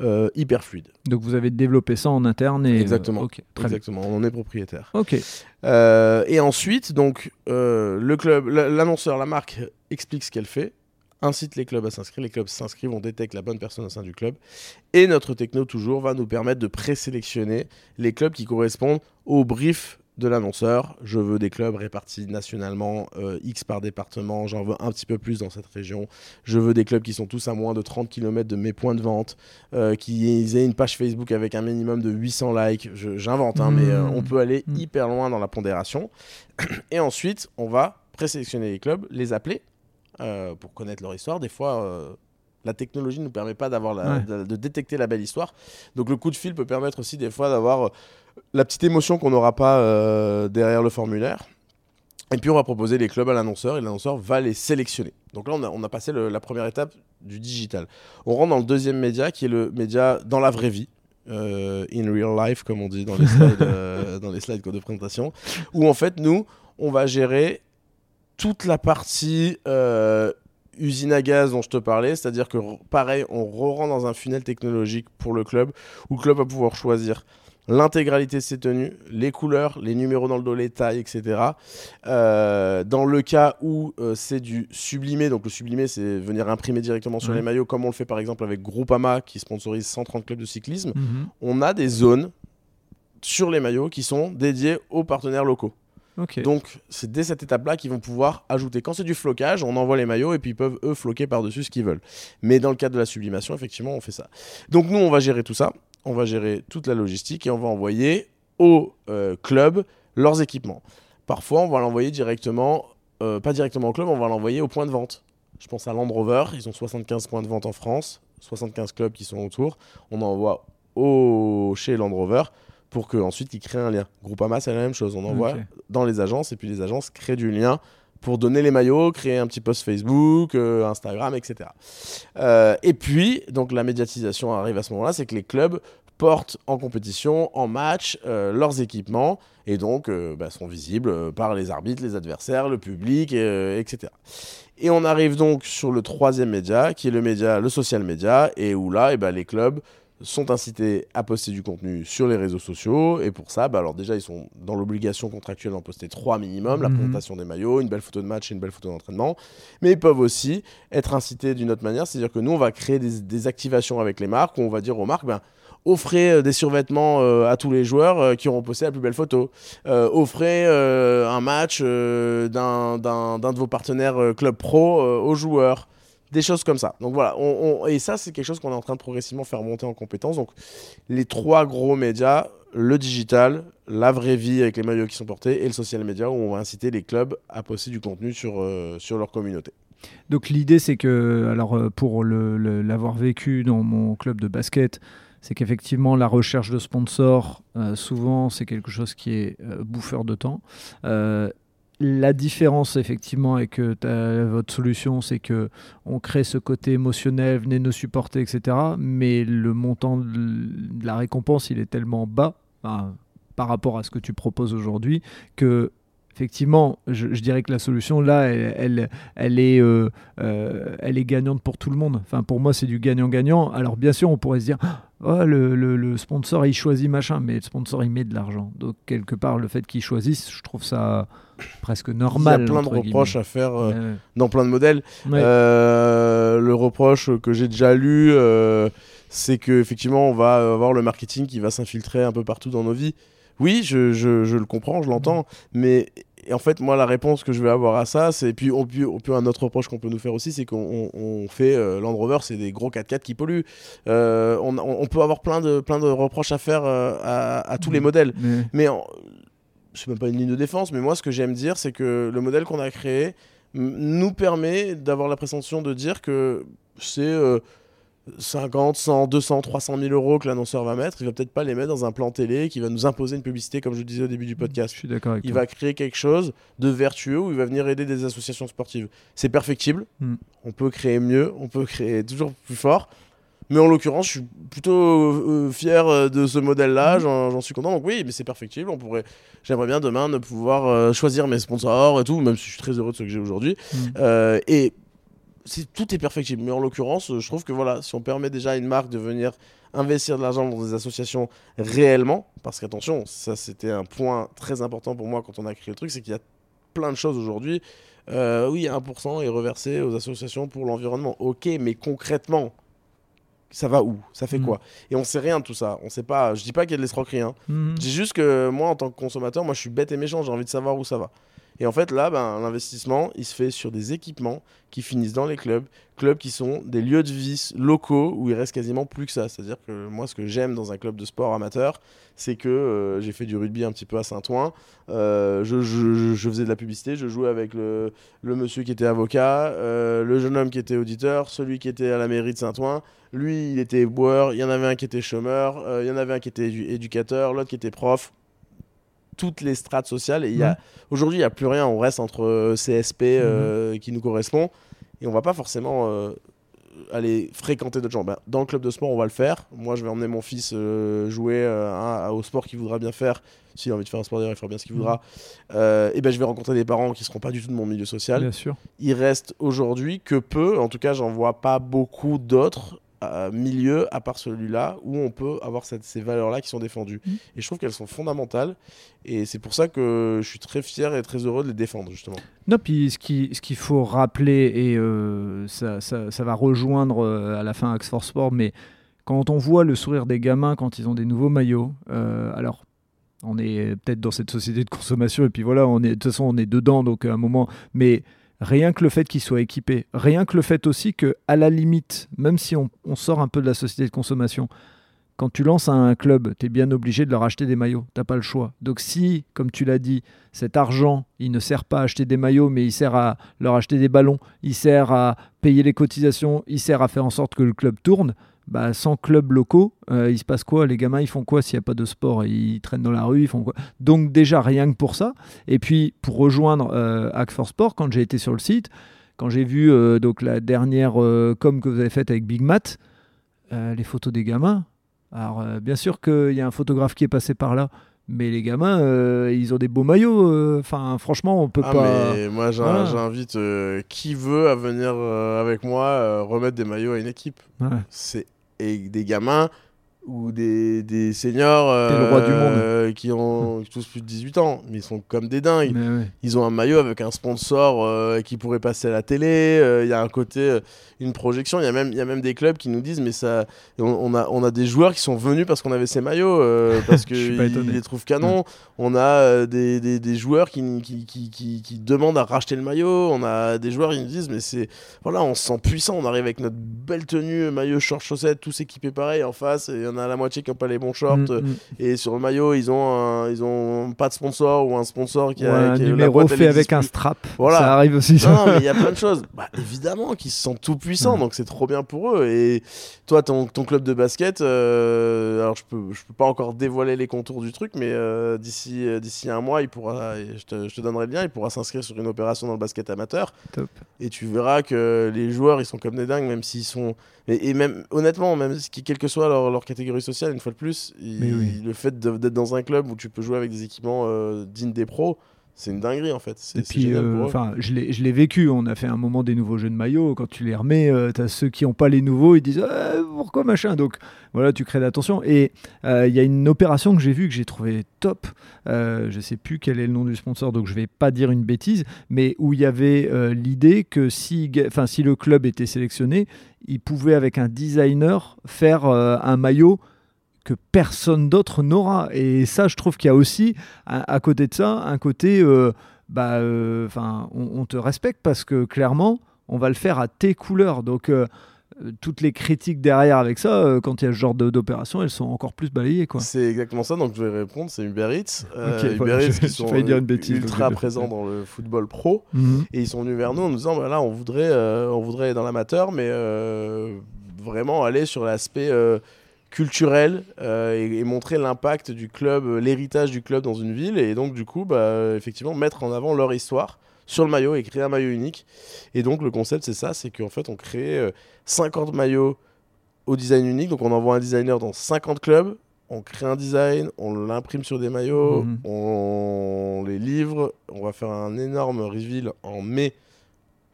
euh, hyper fluide. Donc vous avez développé ça en interne et Exactement. euh, très bien. Exactement, on en est propriétaire. Ok. Euh, et ensuite, donc, euh, le club, la- l'annonceur, la marque explique ce qu'elle fait, incite les clubs à s'inscrire. Les clubs s'inscrivent, on détecte la bonne personne au sein du club. Et notre techno, toujours, va nous permettre de présélectionner les clubs qui correspondent au brief de l'annonceur. Je veux des clubs répartis nationalement, euh, X par département, j'en veux un petit peu plus dans cette région. Je veux des clubs qui sont tous à moins de 30 km de mes points de vente, euh, qui aient une page Facebook avec un minimum de 800 likes. J'invente, hein, mais euh, Mmh. on peut aller Mmh. hyper loin dans la pondération. Et ensuite, on va présélectionner les clubs, les appeler euh, pour connaître leur histoire. Des fois, euh, la technologie ne nous permet pas d'avoir Ouais. de, de détecter la belle histoire. Donc le coup de fil peut permettre aussi des fois d'avoir euh, la petite émotion qu'on n'aura pas derrière le formulaire. Et puis on va proposer les clubs à l'annonceur et l'annonceur va les sélectionner. Donc là, on a, on a passé le- la première étape du digital. On rentre dans le deuxième média qui est le média dans la vraie vie. euh, in real life, comme on dit dans les slides, euh, dans les slides de présentation, où en fait, nous, on va gérer toute la partie euh, usine à gaz dont je te parlais, c'est-à-dire que pareil, on re-rentre dans un funnel technologique pour le club, où le club va pouvoir choisir l'intégralité de ses tenues, les couleurs, les numéros dans le dos, les tailles, etc. Euh, dans le cas où euh, c'est du sublimé, donc le sublimé c'est venir imprimer directement sur les maillots, comme on le fait par exemple avec Groupama qui sponsorise 130 clubs de cyclisme, Mhm. on a des zones sur les maillots qui sont dédiées aux partenaires locaux. Donc, c'est dès cette étape-là qu'ils vont pouvoir ajouter. Quand c'est du flocage, on envoie les maillots et puis ils peuvent, eux, floquer par-dessus ce qu'ils veulent. Mais dans le cadre de la sublimation, effectivement, on fait ça. Donc, nous, on va gérer tout ça. On va gérer toute la logistique et on va envoyer aux euh, clubs leurs équipements. Parfois, on va l'envoyer directement, euh, pas directement au club, on va l'envoyer au point de vente. Je pense à Land Rover, ils ont 75 points de vente en France, 75 clubs qui sont autour. On envoie au... chez Land Rover pour qu'ensuite ils créent un lien. Groupama, c'est la même chose. On envoie dans les agences et puis les agences créent du lien pour donner les maillots, créer un petit post Facebook, euh, Instagram, etc. Euh, et puis, donc la médiatisation arrive à ce moment-là, c'est que les clubs portent en compétition, en match, euh, leurs équipements et donc bah, sont visibles par les arbitres, les adversaires, le public, etc. Et on arrive donc sur le troisième média, qui est le média, le social media, et où là, et eh ben, les clubs sont incités à poster du contenu sur les réseaux sociaux. Et pour ça, bah alors déjà, ils sont dans l'obligation contractuelle d'en poster trois minimum, la mhm. présentation des maillots, une belle photo de match et une belle photo d'entraînement. Mais ils peuvent aussi être incités d'une autre manière, c'est-à-dire que nous, on va créer des, activations avec les marques où on va dire aux marques, ben, offrez euh, des survêtements euh, à tous les joueurs euh, qui auront posté la plus belle photo. offrez un match d'un de vos partenaires club pro aux joueurs des choses comme ça. Donc voilà, et ça c'est quelque chose qu'on est en train de progressivement faire monter en compétence. Donc les trois gros médias, le digital, la vraie vie avec les maillots qui sont portés et le social media où on va inciter les clubs à poster du contenu sur, euh, sur leur communauté. Donc l'idée c'est que, alors euh, pour l'avoir vécu dans mon club de basket, c'est qu'effectivement la recherche de sponsors, euh, souvent c'est quelque chose qui est bouffeur de temps. La différence, effectivement, avec euh, votre solution, c'est que on crée ce côté émotionnel, venez nous supporter, etc. Mais le montant de la récompense, il est tellement bas par rapport à ce que tu proposes aujourd'hui que effectivement, je, dirais que la solution là, elle, elle, est, euh, euh, elle est gagnante pour tout le monde. Enfin, pour moi, c'est du gagnant-gagnant. Alors, bien sûr, on pourrait se dire, oh, le, le, sponsor, il choisit machin, mais le sponsor, il met de l'argent. Donc, quelque part, le fait qu'il choisisse, je trouve ça presque normal. Il y a plein de reproches à faire euh, dans plein de modèles. le reproche que j'ai déjà lu, c'est qu'effectivement, on va avoir le marketing qui va s'infiltrer un peu partout dans nos vies. Oui, je, je, je le comprends, je l'entends, mais et en fait, moi, la réponse que je vais avoir à ça, c'est. Puis, on peut, un autre reproche qu'on peut nous faire aussi, c'est qu'on fait. Euh, Land Rover, c'est des gros 4x4 qui polluent. Euh, on, on, peut avoir plein de, plein de reproches à faire euh, à, tous les modèles. Mais, c'est même pas une ligne de défense, mais moi, ce que j'aime dire, c'est que le modèle qu'on a créé nous permet d'avoir la présomption de dire que c'est 50, 100, 200, 300 000 euros que l'annonceur va mettre, il va peut-être pas les mettre dans un plan télé qui va nous imposer une publicité, comme je le disais au début du podcast. Je suis d'accord Il va créer quelque chose de vertueux où il va venir aider des associations sportives. C'est perfectible. Hmm. On peut créer mieux, on peut créer toujours plus fort. Mais en l'occurrence, je suis plutôt euh, fier euh, de ce modèle-là. Hmm. J'en suis content. Donc oui, mais c'est perfectible. On pourrait. J'aimerais bien demain de pouvoir euh, choisir mes sponsors et tout, même si je suis très heureux de ce que j'ai aujourd'hui. Hmm. et tout est perfectible. Mais en l'occurrence, je trouve que voilà, si on permet déjà à une marque de venir investir de l'argent dans des associations réellement, parce qu'attention, ça c'était un point très important pour moi quand on a créé le truc, c'est qu'il y a plein de choses aujourd'hui. Euh, oui, 1% est reversé aux associations pour l'environnement. Ok, mais concrètement, ça va où Ça fait mm. quoi Et on sait rien de tout ça. On sait pas. Je dis pas qu'il y a de l'escroquerie. Hein. Mm-hmm. Je dis juste que moi, en tant que consommateur, moi, je suis bête et méchant. J'ai envie de savoir où ça va. Et en fait, là, ben, l'investissement, il se fait sur des équipements qui finissent dans les clubs, clubs qui sont des lieux de vie locaux où il reste quasiment plus que ça. C'est-à-dire que moi, ce que j'aime dans un club de sport amateur, c'est que euh, j'ai fait du rugby un petit peu à Saint-Ouen. Euh, je, faisais de la publicité, je jouais avec le, monsieur qui était avocat, euh, le jeune homme qui était auditeur, celui qui était à la mairie de Saint-Ouen. Lui, il était boueur, il y en avait un qui était chômeur, il y en avait un qui était éducateur, l'autre qui était prof toutes les strates sociales. Et a, aujourd'hui, il n'y a plus rien. On reste entre euh, CSP euh, mhm. qui nous correspond. Et on va pas forcément euh, aller fréquenter d'autres gens. Ben, dans le club de sport, on va le faire. Moi, je vais emmener mon fils jouer au sport qu'il voudra bien faire. S'il a envie de faire un sport il fera bien ce qu'il voudra. Et ben, je vais rencontrer des parents qui seront pas du tout de mon milieu social. Bien sûr. Il reste aujourd'hui que peu, en tout cas, j'en vois pas beaucoup d'autres milieu à part celui-là où on peut avoir ces valeurs-là qui sont défendues. Mmh. Et je trouve qu'elles sont fondamentales. Et c'est pour ça que je suis très fier et très heureux de les défendre, justement. Non, puis ce qu'il ce qu'il faut rappeler, et euh, ça, ça, ça, va rejoindre euh, à la fin Axe for Sport, mais quand on voit le sourire des gamins quand ils ont des nouveaux maillots, euh, alors on est peut-être dans cette société de consommation, et puis voilà, on est, de toute façon, on est dedans, donc à un moment, mais Rien que le fait qu'il soit équipé, rien que le fait aussi que, à la limite, même si on, sort un peu de la société de consommation, quand tu lances un club, tu es bien obligé de leur acheter des maillots. Tu pas le choix. Donc si, comme tu l'as dit, cet argent, il ne sert pas à acheter des maillots, mais il sert à leur acheter des ballons, il sert à payer les cotisations, il sert à faire en sorte que le club tourne, bah, sans clubs locaux, euh, il se passe quoi? Les gamins, ils font quoi s'il n'y a pas de sport? Ils traînent dans la rue, ils font quoi? Donc déjà, rien que pour ça. Et puis, pour rejoindre euh, Act for Sport, quand j'ai été sur le site, quand j'ai vu euh, donc la dernière com que vous avez faite avec Big Mat, les photos des gamins. Alors, bien sûr qu'il y a un photographe qui est passé par là, mais les gamins, ils ont des beaux maillots. Enfin, franchement, on peut ah, pas. Mais moi, j'invite qui veut à venir avec moi remettre des maillots à une équipe. C'est et des gamins ou des, des seniors euh, qui ont tous plus de 18 ans, mais ils sont comme des dingues. Ils ont un maillot avec un sponsor euh, qui pourrait passer à la télé. Euh, il y a un côté, une projection. Il y, a même, y a même des clubs qui nous disent, mais ça, on, a, on a des joueurs qui sont venus parce qu'on avait ces maillots, parce qu'ils les trouvent canon. On a des, des, des, joueurs qui, qui, qui, qui, demandent à racheter le maillot. On a des joueurs qui nous disent, mais c'est voilà, on se sent puissant. On arrive avec notre belle tenue, maillot, short, chaussettes, tous équipés pareil en face. Et on a la moitié qui n'ont pas les bons shorts. Mm, mm. Et sur le maillot, ils ont, ils ont pas de sponsor ou un sponsor qui a un numéro fait avec un strap. Voilà. Ça arrive aussi. Non, mais il y a plein de choses. Bah, évidemment qu'ils se sentent tout puissants, donc c'est trop bien pour eux. Et toi, ton, ton club de basket, euh, alors je peux, je peux pas encore dévoiler les contours du truc, mais euh, d'ici, euh, d'ici un mois, il pourra, je te, je te donnerai bien, il pourra s'inscrire sur une opération dans le basket amateur. Top. Et tu verras que les joueurs, ils sont comme des dingues, même s'ils sont et, même, honnêtement, même quelle que soit leur, catégorie sociale, une fois de plus, le fait d'être dans un club où tu peux jouer avec des équipements euh, dignes des pros, c'est une dinguerie en fait. Et puis, euh, enfin, je l'ai vécu. On a fait un moment des nouveaux jeux de maillot. Quand tu les remets, euh, tu as ceux qui n'ont pas les nouveaux, ils disent ah, pourquoi machin? Donc voilà, tu crées l'attention. Et euh, il y a une opération que j'ai vue que j'ai trouvé top. je sais plus quel est le nom du sponsor, donc je vais pas dire une bêtise, mais où il y avait l'idée que si, enfin, si le club était sélectionné, il pouvait avec un designer faire un maillot que personne d'autre n'aura. Et ça, je trouve qu'il y a aussi, à, côté de ça, un côté, euh, bah, euh, on, te respecte parce que clairement, on va le faire à tes couleurs. Donc, euh, toutes les critiques derrière avec ça, quand il y a ce genre d'opération, elles sont encore plus balayées. C'est exactement ça, donc je vais répondre, c'est Uber Eats. Uber Eats qui sont dire une bêtise, ultra présents dans le football pro. Mhm. Et ils sont venus vers nous en nous disant, bah on voudrait, on voudrait aller dans l'amateur, mais vraiment aller sur l'aspect culturel euh, et, montrer l'impact du club, euh, l'héritage du club dans une ville et donc du coup bah, effectivement mettre en avant leur histoire sur le maillot et créer un maillot unique. Et donc le concept c'est ça, c'est qu'en fait on crée 50 euh, maillots au design unique, donc on envoie un designer dans 50 clubs, on crée un design, on l'imprime sur des maillots, mhm. on les livre, on va faire un énorme reveal en mai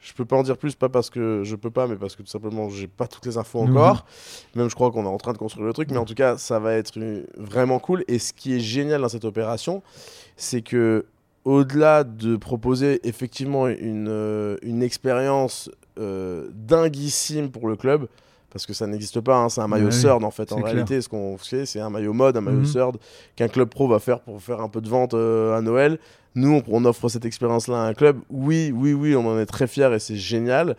je peux pas en dire plus, pas parce que je peux pas, mais parce que tout simplement j'ai pas toutes les infos encore. Même je crois qu'on est en train de construire le truc, mais en tout cas ça va être vraiment cool. Et ce qui est génial dans cette opération, c'est que au-delà de proposer effectivement une, euh, une expérience euh, dinguissime pour le club, parce que ça n'existe pas, hein, c'est un maillot ouais, en fait. En réalité, ce qu'on fait, c'est un maillot mode, un maillot mmh. qu'un club pro va faire pour faire un peu de vente euh, à Noël. Nous, on, offre cette expérience-là à un club. Oui, oui, oui, on en est très fiers et c'est génial.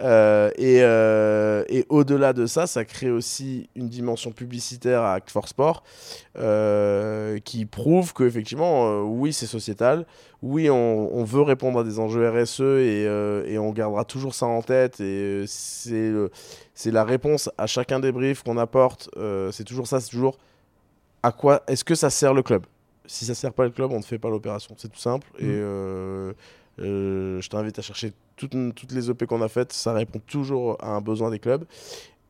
Euh, euh, et, au-delà de ça, ça crée aussi une dimension publicitaire à Act for Sport qui prouve qu'effectivement, oui, c'est sociétal. Oui, on, veut répondre à des enjeux RSE et, on gardera toujours ça en tête. Et c'est la réponse à chacun des briefs qu'on apporte. c'est toujours ça, c'est toujours à quoi est-ce que ça sert le club? Si ça sert pas le club, on ne fait pas l'opération. C'est tout simple. Et mm. euh, euh, je t'invite à chercher toutes, toutes les OP qu'on a faites. Ça répond toujours à un besoin des clubs.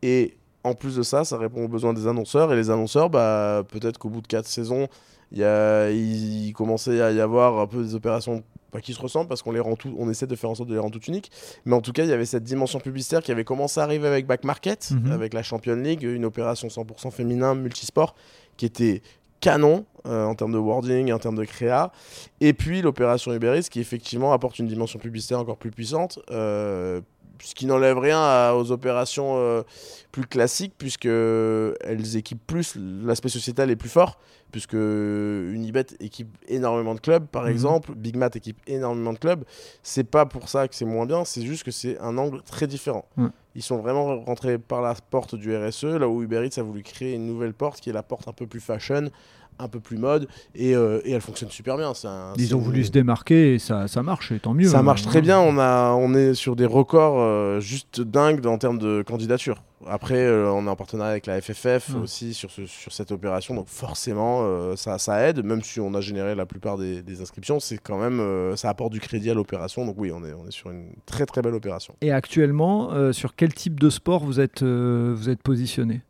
Et en plus de ça, ça répond aux besoins des annonceurs. Et les annonceurs, bah, peut-être qu'au bout de 4 saisons, y a, il, commençait à y avoir un peu des opérations pas qui se ressemblent parce qu'on les rend tout, on essaie de faire en sorte de les rendre toutes uniques. Mais en tout cas, il y avait cette dimension publicitaire qui avait commencé à arriver avec Back Market, mm-hmm. avec la Champion League, une opération 100% féminin, multisport, qui était canon euh, en termes de wording, en termes de créa. Et puis l'opération Uber qui effectivement apporte une dimension publicitaire encore plus puissante, euh, ce qui n'enlève rien aux opérations euh, plus classiques, puisque elles équipent plus, l'aspect sociétal est plus fort, puisque Unibet équipe énormément de clubs, par mhm. exemple, Big Mat équipe énormément de clubs. C'est pas pour ça que c'est moins bien, c'est juste que c'est un angle très différent. Ils sont vraiment rentrés par la porte du RSE, là où Uber Eats a voulu créer une nouvelle porte qui est la porte un peu plus fashion, un peu plus mode et, euh, et elle fonctionne super bien. Un- Ils ont voulu se démarquer et ça, ça marche, et tant mieux. Ça hein. marche très bien. On, a, on est sur des records euh, juste dingues en termes de candidature. Après, euh, on est en partenariat avec la FFF aussi sur, ce- sur cette opération. Donc forcément, euh, ça, ça aide. Même si on a généré la plupart des, des inscriptions, c'est quand même, euh, ça apporte du crédit à l'opération. Donc oui, on est, on est sur une très très belle opération. Et actuellement, sur quel type de sport vous êtes, vous êtes positionné?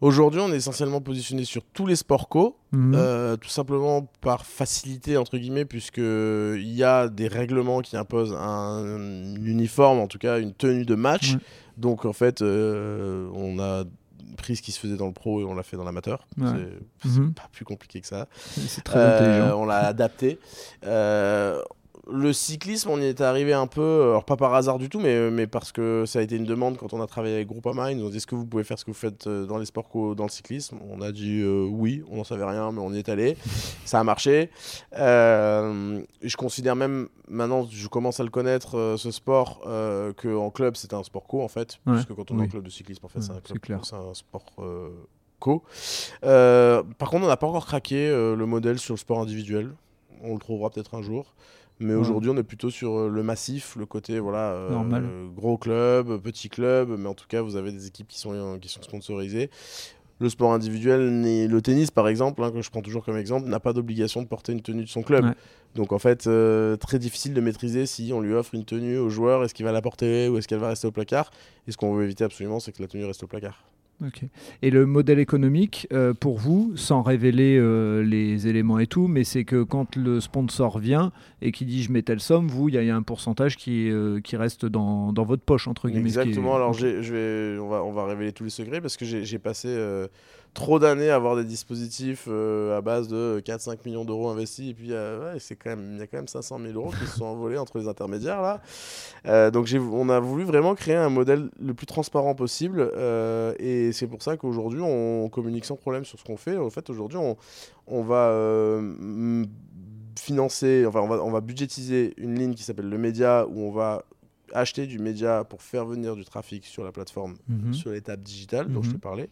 Aujourd'hui, on est essentiellement positionné sur tous les sports co. Mhm. Euh, tout simplement par facilité entre guillemets puisque il y a des règlements qui imposent un, uniforme en tout cas une tenue de match donc en fait euh, on a pris ce qui se faisait dans le pro et on l'a fait dans l'amateur Ouais. c'est Mhm. pas plus compliqué que ça C'est très Euh, intelligent. on l'a adapté Euh, le cyclisme, on y est arrivé un peu, alors pas par hasard du tout, mais, mais parce que ça a été une demande quand on a travaillé avec Groupama. Ils nous ont dit est-ce que vous pouvez faire ce que vous faites euh, dans les sports co dans le cyclisme? On a dit euh, oui, on n'en savait rien, mais on y est allé. ça a marché. Euh, je considère même, maintenant, je commence à le connaître, euh, ce sport, euh, qu'en club, c'était un sport co en fait. Ouais, Puisque quand on est en club de cyclisme, en fait, Ouais, c'est un, club- clair. c'est un sport euh, co. Euh, par contre, on n'a pas encore craqué euh, le modèle sur le sport individuel. On le trouvera peut-être un jour. Mais Ouais. aujourd'hui, on est plutôt sur euh, le massif, le côté voilà, euh, gros club, petit club, mais en tout cas, vous avez des équipes qui sont, euh, qui sont sponsorisées. Le sport individuel, le tennis par exemple, hein, que je prends toujours comme exemple, n'a pas d'obligation de porter une tenue de son club. Ouais. Donc en fait, euh, très difficile de maîtriser si on lui offre une tenue au joueur, est-ce qu'il va la porter ou est-ce qu'elle va rester au placard? Et ce qu'on veut éviter absolument, c'est que la tenue reste au placard. Ok. Et le modèle économique, euh, pour vous, sans révéler euh, les éléments et tout, mais c'est que quand le sponsor vient et qui dit je mets telle somme, vous, il y, a- il y a un pourcentage qui, euh, qui reste dans, dans votre poche, entre guillemets. est- Exactement. Alors je vais, on va, on va révéler tous les secrets parce que j'ai passé trop d'années à avoir des dispositifs euh, à base de 4-5 millions d'euros investis et puis euh, ouais, c'est quand même, il y a quand même 500 000 euros qui se sont envolés entre les intermédiaires là. Euh, donc on a voulu vraiment créer un modèle le plus transparent possible et c'est pour ça qu'aujourd'hui on communique sans problème sur ce qu'on fait. En fait aujourd'hui on, on va financer, enfin on va, on va budgétiser une ligne qui s'appelle le média où on va acheter du média pour faire venir du trafic sur la plateforme, Mhm. sur l'étape digitale dont je Mhm. te parlais.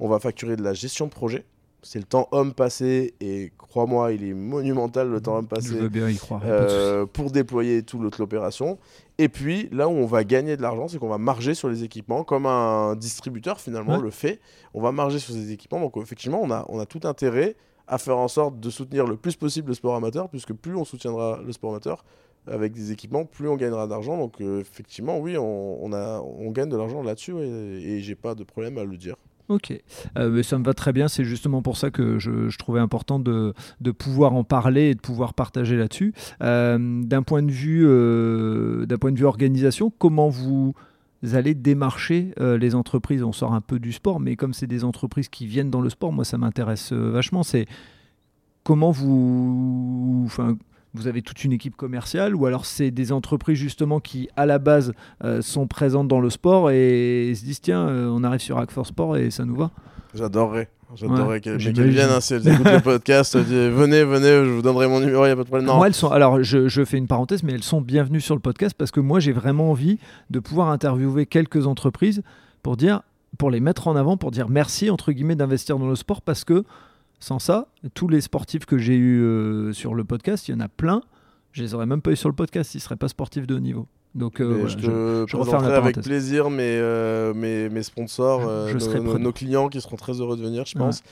On va facturer de la gestion de projet. C'est le temps homme passé et crois-moi, il est monumental le temps homme Je passé veux bien y croire. euh, pour déployer tout l'autre l'opération. Et puis là où on va gagner de l'argent, c'est qu'on va marger sur les équipements, comme un distributeur finalement Ouais. le fait. On va marger sur ces équipements. Donc effectivement, on a, on a tout intérêt à faire en sorte de soutenir le plus possible le sport amateur, puisque plus on soutiendra le sport amateur avec des équipements, plus on gagnera d'argent. Donc euh, effectivement, oui, on, on a, on gagne de l'argent là-dessus ouais, et j'ai pas de problème à le dire. Ok, Euh, mais ça me va très bien. C'est justement pour ça que je, trouvais important de, pouvoir en parler et de pouvoir partager là-dessus. Euh, d'un point de vue, euh, d'un point de vue organisation, comment vous allez démarcher les entreprises? On sort un peu du sport, mais comme c'est des entreprises qui viennent dans le sport, moi ça m'intéresse vachement. C'est comment vous, enfin, vous avez toute une équipe commerciale ou alors c'est des entreprises justement qui à la base euh, sont présentes dans le sport et se disent tiens euh, on arrive sur Hack for Sport et ça nous va J'adorerais. J'adorerais Ouais, qu'elles qu'elles viennent, hein, si elles écoutent le podcast, dis, venez, venez, je vous donnerai mon numéro, il n'y a pas de problème. Non, Moi, elles sont. Alors, je, je fais une parenthèse, mais elles sont bienvenues sur le podcast parce que moi, j'ai vraiment envie de pouvoir interviewer quelques entreprises pour dire, pour les mettre en avant, pour dire merci entre guillemets d'investir dans le sport parce que sans ça, tous les sportifs que j'ai eu euh, sur le podcast, il y en a plein. Je les aurais même pas eu sur le podcast s'ils seraient pas sportifs de haut niveau. Donc, euh, voilà, je te je- je avec plaisir mes, euh, mes, mes sponsors, euh, je nos- clients qui seront très heureux de venir, je pense.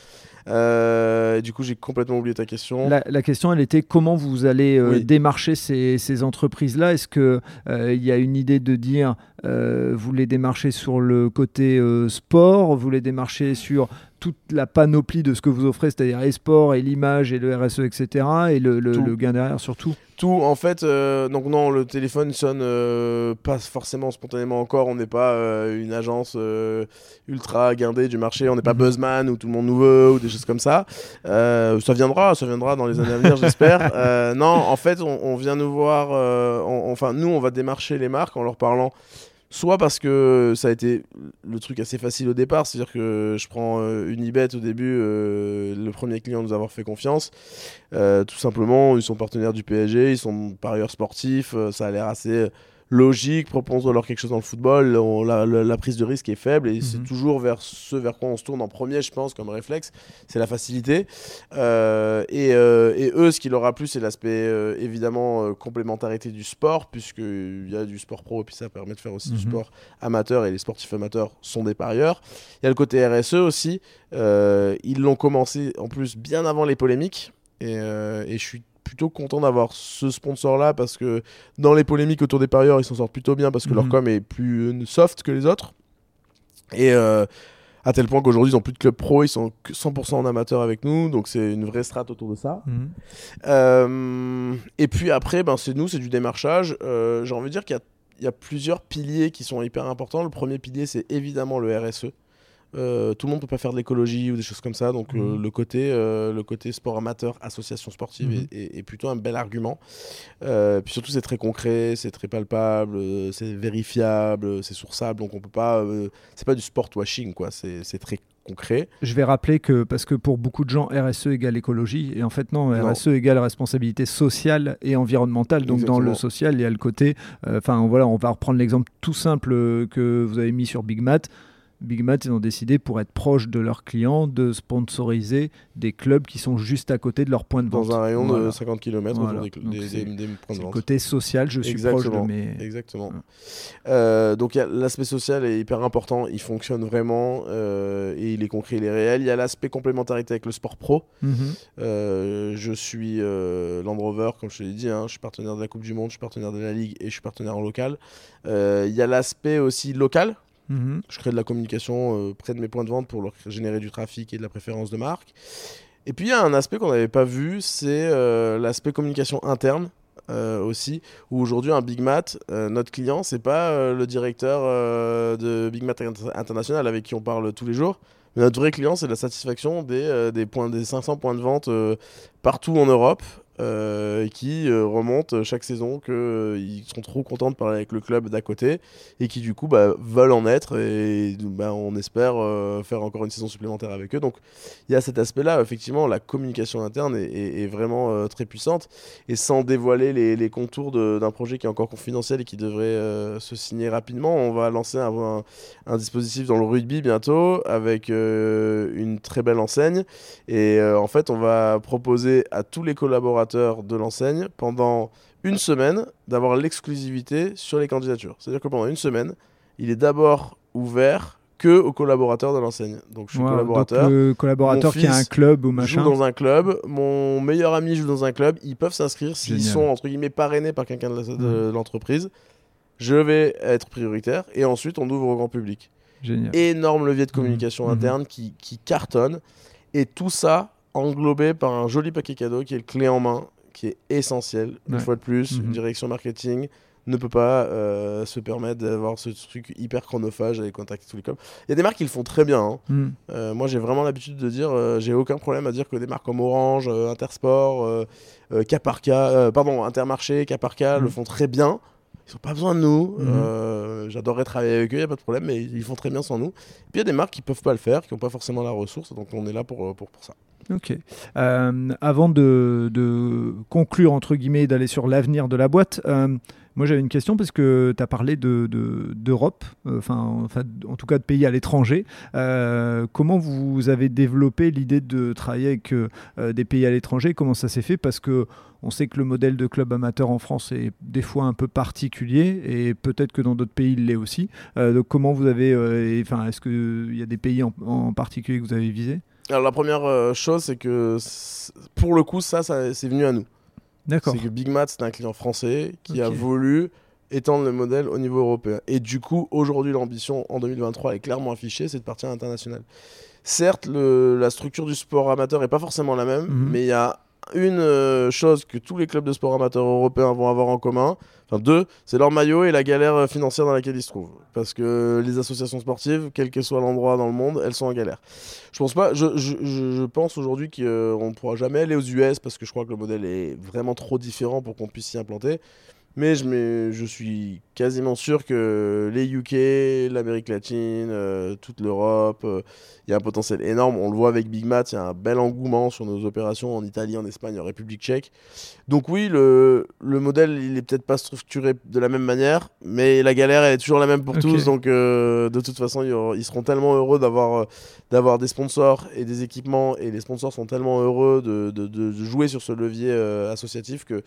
Et du coup, j'ai complètement oublié ta question. La, la question, elle était comment vous allez Oui. démarcher ces, ces entreprises-là? Est-ce qu'il il y a une idée de dire vous les démarchez sur le côté sport, vous les démarchez sur toute la panoplie de ce que vous offrez, c'est-à-dire les sports et l'image et le RSE, etc. Et le, le- Tout. le gain derrière surtout Tout, en fait, euh, donc non, le téléphone sonne euh, pas forcément spontanément encore. On n'est pas euh, une agence ultra guindée du marché. On n'est pas Mhm. Buzzman où tout le monde nous veut ou des choses comme ça. Ça viendra, ça viendra dans les années à venir, j'espère. Non, en fait, on, on vient nous voir. on- enfin, nous, on va démarcher les marques en leur parlant. Soit parce que ça a été le truc assez facile au départ, c'est-à-dire que je prends euh, une Unibet au début, euh, le premier client nous avoir fait confiance. Euh, tout simplement, ils sont partenaires du PSG, ils sont parieurs sportifs, euh, ça a l'air assez logique, propose-leur quelque chose dans le football, on- la, la- la prise de risque est faible et c'est Mhm. toujours vers ce vers quoi on se tourne en premier, je pense, comme réflexe, c'est la facilité. Euh, et, euh, et eux, ce qui leur a plu, c'est l'aspect euh, évidemment complémentarité du sport, puisqu'il y a du sport pro et puis ça permet de faire aussi du Mhm. sport amateur et les sportifs amateurs sont des parieurs. Il y a le côté RSE aussi. Ils l'ont commencé en plus bien avant les polémiques et, et je suis plutôt content d'avoir ce sponsor là parce que dans les polémiques autour des parieurs ils s'en sortent plutôt bien parce que leur Mhm. com est plus euh, soft que les autres et euh, à tel point qu'aujourd'hui ils ont plus de club pro ils sont que 100% en amateur avec nous donc c'est une vraie strate autour de ça Mhm. euh, et puis après, ben, c'est nous, c'est du démarchage. Euh, J'ai envie de dire qu'il y a plusieurs piliers qui sont hyper importants. Le premier pilier, c'est évidemment le RSE. Euh, tout le monde peut pas faire de l'écologie ou des choses comme ça, donc euh, Mhm. le côté euh, le côté sport amateur, association sportive Mhm. est, est- est plutôt un bel argument. Puis surtout c'est très concret, c'est très palpable, c'est vérifiable, c'est sourçable, donc on peut pas, c'est pas du sport washing quoi, c'est c'est très concret. Je vais rappeler que, parce que pour beaucoup de gens, RSE égale écologie, et en fait non, Non. RSE égale responsabilité sociale et environnementale. Donc dans le social, il y a le côté, euh, enfin voilà, on va reprendre l'exemple tout simple que vous avez mis sur Big Mat. Big Mat, ils ont décidé pour être proche de leurs clients de sponsoriser des clubs qui sont juste à côté de leur point de vente. Dans un rayon de Voilà. 50 km Voilà. des, des- c'est- des- des points de vente. côté social, je suis Exactement. proche de mes... Exactement. Ouais. Euh, donc l'aspect social est hyper important, il fonctionne vraiment euh, et il est concret, il est réel. Il y a l'aspect complémentarité avec le sport pro. Mhm. Euh, je suis Land Rover, comme je te l'ai dit, hein, je suis partenaire de la Coupe du Monde, je suis partenaire de la Ligue et je suis partenaire en local. Il y a l'aspect aussi local. Mhm. Je crée de la communication euh, près de mes points de vente pour leur générer du trafic et de la préférence de marque. Et puis il y a un aspect qu'on n'avait pas vu, c'est euh, l'aspect communication interne. euh, aussi où aujourd'hui un Big Mat notre client c'est pas le directeur de Big Mat Inter- International avec qui on parle tous les jours mais notre vrai client c'est la satisfaction des, des, points, des 500 points de vente partout en Europe euh, qui euh, remontent chaque saison qu'ils sont trop contents de parler avec le club d'à côté et qui du coup bah, veulent en être et bah, on espère euh, faire encore une saison supplémentaire avec eux. Donc il y a cet aspect-là, effectivement, la communication interne est, vraiment euh, très puissante et sans dévoiler les, contours d'un projet qui est encore confidentiel et qui devrait euh, se signer rapidement, on va lancer un, dispositif dans le rugby bientôt avec euh, une très belle enseigne et euh, en fait on va proposer à tous les collaborateurs de l'enseigne pendant une semaine d'avoir l'exclusivité sur les candidatures. C'est-à-dire que pendant une semaine, il est d'abord ouvert que aux collaborateurs de l'enseigne. Donc je suis Wow, collaborateur. Donc le collaborateur qui a un club ou joue machin. dans un club, mon meilleur ami joue dans un club, ils peuvent s'inscrire s'ils sont entre guillemets parrainés par quelqu'un de l'entreprise. Je vais être prioritaire et ensuite on ouvre au grand public. Génial. Énorme levier de communication Mhm. interne qui, qui cartonne et tout ça englobé par un joli paquet cadeau qui est le clé en main, qui est essentiel. Une fois de plus, Mhm. une direction marketing ne peut pas euh, se permettre d'avoir ce truc hyper chronophage avec contacter tous les clubs. Il y a des marques qui le font très bien. hein. Mhm. Euh, moi, j'ai vraiment l'habitude de dire, euh, j'ai aucun problème à dire que des marques comme Orange, Intersport, euh, pardon, Intermarché, cas par cas, le Mhm. font très bien. Ils n'ont pas besoin de nous. Mhm. Euh, J'adorerais travailler avec eux, il n'y a pas de problème, mais ils font très bien sans nous. Puis il y a des marques qui peuvent pas le faire, qui n'ont pas forcément la ressource, donc on est là pour, pour, pour ça. Ok. Euh, avant de, conclure, entre guillemets, et d'aller sur l'avenir de la boîte, euh, moi j'avais une question parce que tu as parlé d'Europe, de, d'Europe, euh, enfin, en tout cas de pays à l'étranger. Comment vous avez développé l'idée de travailler avec des pays à l'étranger? Comment ça s'est fait? Parce que on sait que le modèle de club amateur en France est des fois un peu particulier et peut-être que dans d'autres pays il l'est aussi. Donc comment vous avez, enfin, est-ce qu'il y a des pays en, en particulier que vous avez visés? Alors la première euh, chose, c'est que pour le coup, ça, ça c'est venu à nous. D'accord. C'est que Big Mat, c'est un client français qui a voulu étendre le modèle au niveau européen. Et du coup, aujourd'hui, l'ambition en 2023 est clairement affichée, c'est de partir à l'international. Certes, le- la structure du sport amateur est pas forcément la même, Mhm. mais il y a une euh, chose que tous les clubs de sport amateur européens vont avoir en commun. Enfin, deux, c'est leur maillot et la galère euh, financière dans laquelle ils se trouvent. Parce que les associations sportives, quel que soit l'endroit dans le monde, elles sont en galère. Je pense pas. Je, je- pense aujourd'hui qu'on ne pourra jamais aller aux US parce que je crois que le modèle est vraiment trop différent pour qu'on puisse s'y implanter. Mais je, mais je suis quasiment sûr que les UK, l'Amérique latine, euh, toute l'Europe, euh, il y a un potentiel énorme. On le voit avec Big Mat, il y a un bel engouement sur nos opérations en Italie, en Espagne, en République tchèque. Donc oui, le, le modèle, il est peut-être pas structuré de la même manière, mais la galère, elle est toujours la même pour tous. Donc euh, de toute façon, ils seront tellement heureux d'avoir d'avoir des sponsors et des équipements, et les sponsors sont tellement heureux de, de- de- de jouer sur ce levier associatif que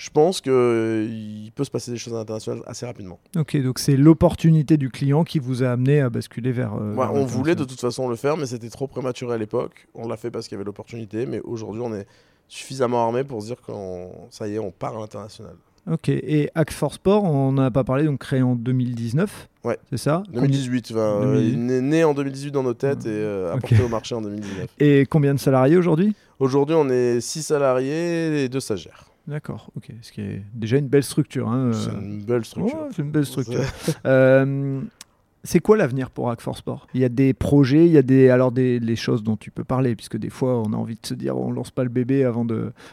je pense qu'il peut se passer des choses à l'international assez rapidement. Ok, donc c'est l'opportunité du client qui vous a amené à basculer vers. euh, Ouais, vers on voulait de toute façon le faire, mais c'était trop prématuré à l'époque. On l'a fait parce qu'il y avait l'opportunité, mais aujourd'hui, on est suffisamment armé pour se dire que ça y est, on part à l'international. Ok, et Hack for Sport, on n'en a pas parlé, donc créé en 2019. Ouais. C'est ça? 2018, enfin, euh, 2018. il est né en 2018 dans nos têtes et euh, apporté au marché en 2019. Et combien de salariés aujourd'hui? Aujourd'hui, on est 6 salariés et 2 stagiaires. D'accord, ok. Ce qui est déjà une belle structure. hein, C'est euh, une belle structure. ouais, c'est une belle structure. Euh, c'est quoi l'avenir pour Hack for Sport? Il y a des projets, il y a des alors des les choses dont tu peux parler, puisque des fois on a envie de se dire on lance pas le bébé avant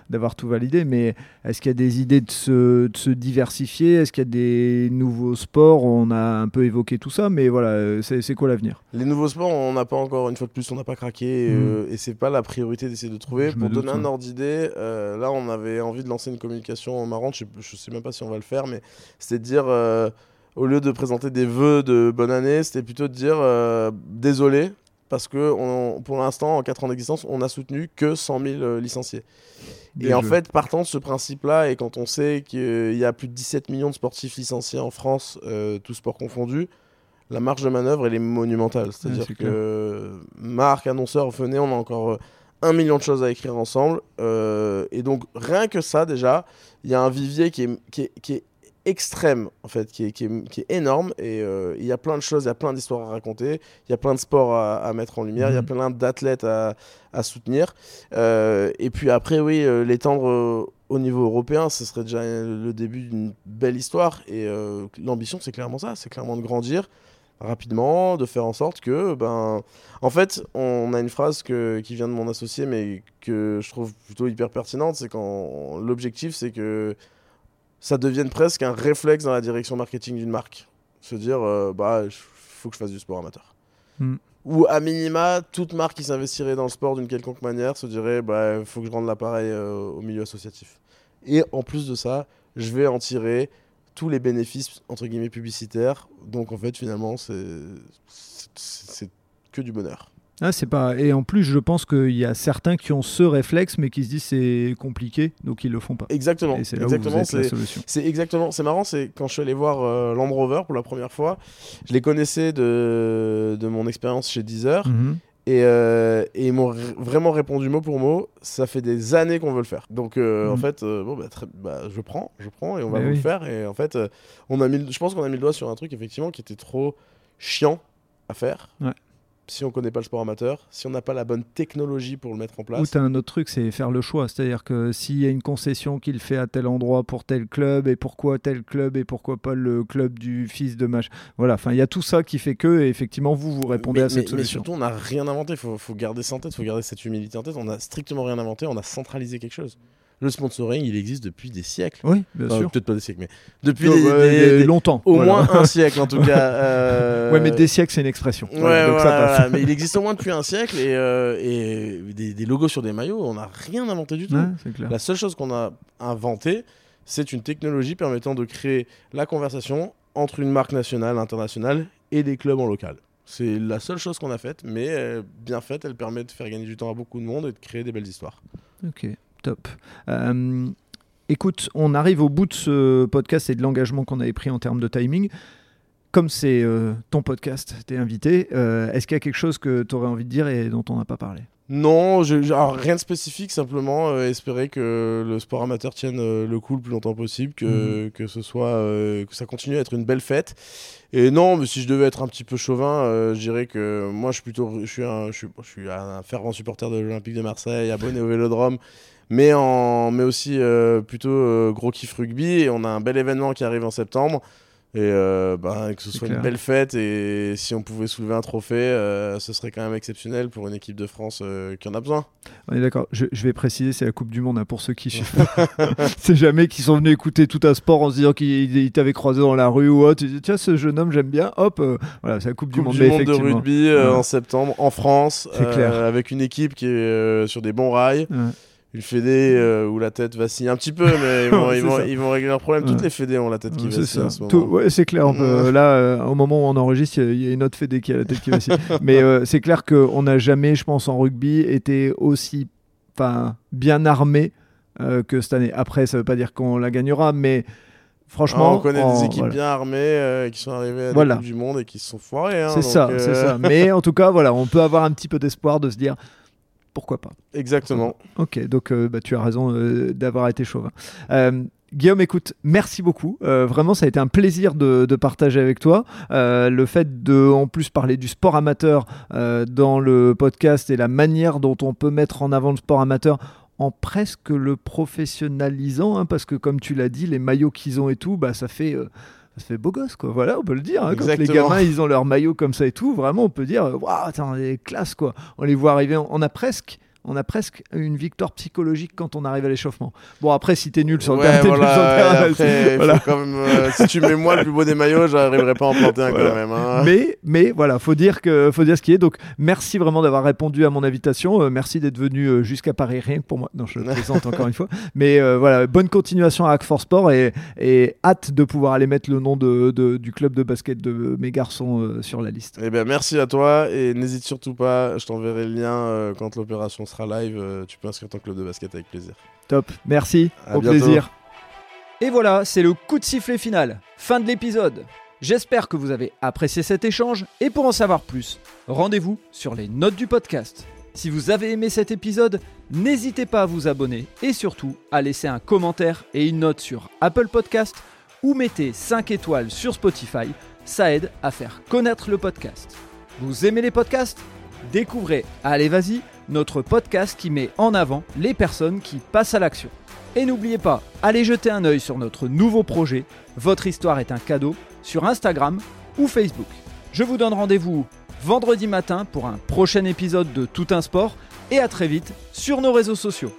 d'avoir tout validé. Mais est-ce qu'il y a des idées de se, de se diversifier? Est-ce qu'il y a des nouveaux sports? On a un peu évoqué tout ça, mais voilà, euh, c'est quoi l'avenir? Les nouveaux sports, on n'a pas encore, une fois de plus, on n'a pas craqué Mm. euh, et c'est pas la priorité d'essayer de trouver. Je Pour donner un ordre d'idée, euh, là, on avait envie de lancer une communication marrante. Je, je sais même pas si on va le faire, mais c'était dire, euh, au lieu de présenter des vœux de bonne année, c'était plutôt de dire euh, désolé parce que on- pour l'instant, en 4 ans d'existence, on a soutenu que 100 000 euh, licenciés. Et en fait, partant de ce principe-là, et quand on sait qu'il y a plus de 17 millions de sportifs licenciés en France, euh, tous sports confondus, la marge de manœuvre, elle est monumentale. C'est-à-dire c'est que marque, annonceur, venez, on a encore euh, un million de choses à écrire ensemble. Euh, et donc, rien que ça, déjà, il y a un vivier qui est, qui est, qui est extrême, en fait, qui est, qui est, qui est énorme. Et euh, il y a plein de choses, il y a plein d'histoires à raconter, il y a plein de sports à, à mettre en lumière, il y a Mhm. plein d'athlètes à, à soutenir. Euh, et puis après, oui, euh, l'étendre au niveau européen, ce serait déjà le début d'une belle histoire. Et l'ambition, c'est clairement ça, c'est clairement de grandir rapidement, de faire en sorte que, ben, en fait, on a une phrase que, qui vient de mon associé, mais que je trouve plutôt hyper pertinente, c'est quand l'objectif, c'est que ça devienne presque un réflexe dans la direction marketing d'une marque. Se dire, euh, bah, il faut que je fasse du sport amateur. Mm. Ou à minima, toute marque qui s'investirait dans le sport d'une quelconque manière se dirait, bah, il faut que je rende l'appareil euh, au milieu associatif. Et en plus de ça, je vais en tirer tous les bénéfices entre guillemets publicitaires. Donc en fait, finalement, c'est que du bonheur. Ah, c'est pas. Et en plus, je pense qu'il y a certains qui ont ce réflexe, mais qui se disent c'est compliqué, donc ils le font pas. Exactement. Et c'est là où vous exactement. êtes la solution. c'est exactement. C'est marrant. C'est quand je suis allé voir euh, Land Rover pour la première fois, je les connaissais de, de mon expérience chez Deezer. Mhm. Et, euh, et ils m'ont vraiment répondu mot pour mot. Ça fait des années qu'on veut le faire. Donc euh, en Mhm. fait, euh, bon, bah, très- bah, je prends, je prends et on va oui. le faire. Et en fait, on a mis, je pense qu'on a mis le doigt sur un truc effectivement qui était trop chiant à faire. Ouais. Si on connaît pas le sport amateur, si on n'a pas la bonne technologie pour le mettre en Ou place. tu as un autre truc, c'est faire le choix. C'est-à-dire que s'il y a une concession qu'il fait à tel endroit pour tel club, et pourquoi tel club, et pourquoi pas le club du fils de match. Voilà, enfin, il y a tout ça qui fait que, et effectivement, vous, vous répondez mais, à cette mais- mais solution. surtout, on n'a rien inventé. Il faut, faut garder ça en tête, il faut garder cette humilité en tête. On n'a strictement rien inventé, on a centralisé quelque chose. Le sponsoring, il existe depuis des siècles. Oui, bien Enfin, sûr. Peut-être pas des siècles, mais depuis des- des- longtemps. au voilà. moins un siècle en tout cas. euh, Ouais, mais des siècles, c'est une expression. Ouais, donc ça passe. mais il existe au moins depuis un siècle et, euh, et des, des logos sur des maillots, on n'a rien inventé du tout. Clair. La seule chose qu'on a inventé, c'est une technologie permettant de créer la conversation entre une marque nationale, internationale et des clubs en local. C'est la seule chose qu'on a faite, mais euh, bien faite, elle permet de faire gagner du temps à beaucoup de monde et de créer des belles histoires. Ok, top. Euh, écoute, on arrive au bout de ce podcast et de l'engagement qu'on avait pris en termes de timing. Comme c'est euh, ton podcast, t'es invité, euh, est-ce qu'il y a quelque chose que tu aurais envie de dire et dont on n'a pas parlé? Non, je, je- alors, rien de spécifique, simplement euh, espérer que le sport amateur tienne euh, le coup le plus longtemps possible, que, que ce soit euh, que ça continue à être une belle fête. Et non, mais si je devais être un petit peu chauvin, je dirais que moi je suis plutôt je suis un, je suis, je suis un fervent supporter de l'Olympique de Marseille, abonné au Vélodrome. Mais, en, mais aussi euh, plutôt euh, gros kiff rugby et on a un bel événement qui arrive en septembre. Et euh, bah, que ce soit clair. une belle fête et si on pouvait soulever un trophée, euh, ce serait quand même exceptionnel pour une équipe de France euh, qui en a besoin. On est d'accord. Je, je vais préciser, c'est la Coupe du Monde hein, pour ceux qui suivent. c'est jamais qu'ils sont venus écouter tout un sport en se disant qu'ils ils t'avaient croisé dans la rue ou autre. Ils disaient, tiens, ce jeune homme, j'aime bien. Hop, voilà, c'est la Coupe, du Monde. du mais monde de rugby Ouais. en septembre en France, C'est clair. avec une équipe qui est sur des bons rails. Ouais. Une fédé euh, où la tête vacille un petit peu, mais ils vont, C'est ils vont, ça. ils vont régler leurs problèmes. Toutes Ouais. les fédés ont la tête qui c'est vacille ça. en ce ouais, c'est clair. peut- là, euh, au moment où on enregistre, il y a- il y, a une autre fédé qui a la tête qui vacille. Mais euh, c'est clair qu'on n'a jamais, je pense, en rugby, été aussi bien armé que cette année. Après, ça veut pas dire qu'on la gagnera, mais franchement. Ah, on connaît en- des équipes voilà. bien armées euh, qui sont arrivées à la Voilà. Coupe du Monde et qui se sont foirées. hein, C'est ça, euh, c'est ça. Mais en tout cas, voilà, on peut avoir un petit peu d'espoir de se dire pourquoi pas. Exactement. Ok, donc euh, bah, tu as raison euh, d'avoir été chauvin. Euh, Guillaume, écoute, merci beaucoup. Vraiment, ça a été un plaisir de, de partager avec toi. Le fait de, en plus, parler du sport amateur dans le podcast et la manière dont on peut mettre en avant le sport amateur en presque le professionnalisant, hein, parce que comme tu l'as dit, les maillots qu'ils ont et tout, bah, ça fait... euh, ça fait beau gosse, quoi. Voilà, on peut le dire. hein. Quand les gamins, ils ont leur maillot comme ça et tout, vraiment, on peut dire, waouh, attends, les classes, quoi. On les voit arriver, on a presque, on a presque une victoire psychologique quand on arrive à l'échauffement. Bon, après, si t'es nul sur le Ouais, terrain, t'es nul sur le voilà, terrain. après, Voilà. quand même, euh, si tu mets moi le plus beau des maillots, j'arriverai pas à en planter un Voilà. quand même. hein. Mais, mais voilà, faut dire que, faut dire ce qui est. Donc, merci vraiment d'avoir répondu à mon invitation. Euh, merci d'être venu euh, jusqu'à Paris, rien que pour moi. Non, je plaisante encore une fois. Mais euh, voilà, bonne continuation à Hack for Sport et, et hâte de pouvoir aller mettre le nom de, de- du club de basket de mes garçons sur la liste. Eh ben, merci à toi et n'hésite surtout pas, je t'enverrai le lien quand l'opération sera live. euh, tu peux inscrire ton club de basket avec plaisir. Top, merci, À au bientôt. plaisir. Et voilà, c'est le coup de sifflet final. Fin de l'épisode. J'espère que vous avez apprécié cet échange et pour en savoir plus, rendez-vous sur les notes du podcast. Si vous avez aimé cet épisode, n'hésitez pas à vous abonner et surtout à laisser un commentaire et une note sur Apple Podcast ou mettez 5 étoiles sur Spotify, ça aide à faire connaître le podcast. Vous aimez les podcasts? Découvrez Allez Vas-y, notre podcast qui met en avant les personnes qui passent à l'action. Et n'oubliez pas, allez jeter un œil sur notre nouveau projet, Votre histoire est un cadeau, sur Instagram ou Facebook. Je vous donne rendez-vous vendredi matin pour un prochain épisode de Tout un sport et à très vite sur nos réseaux sociaux.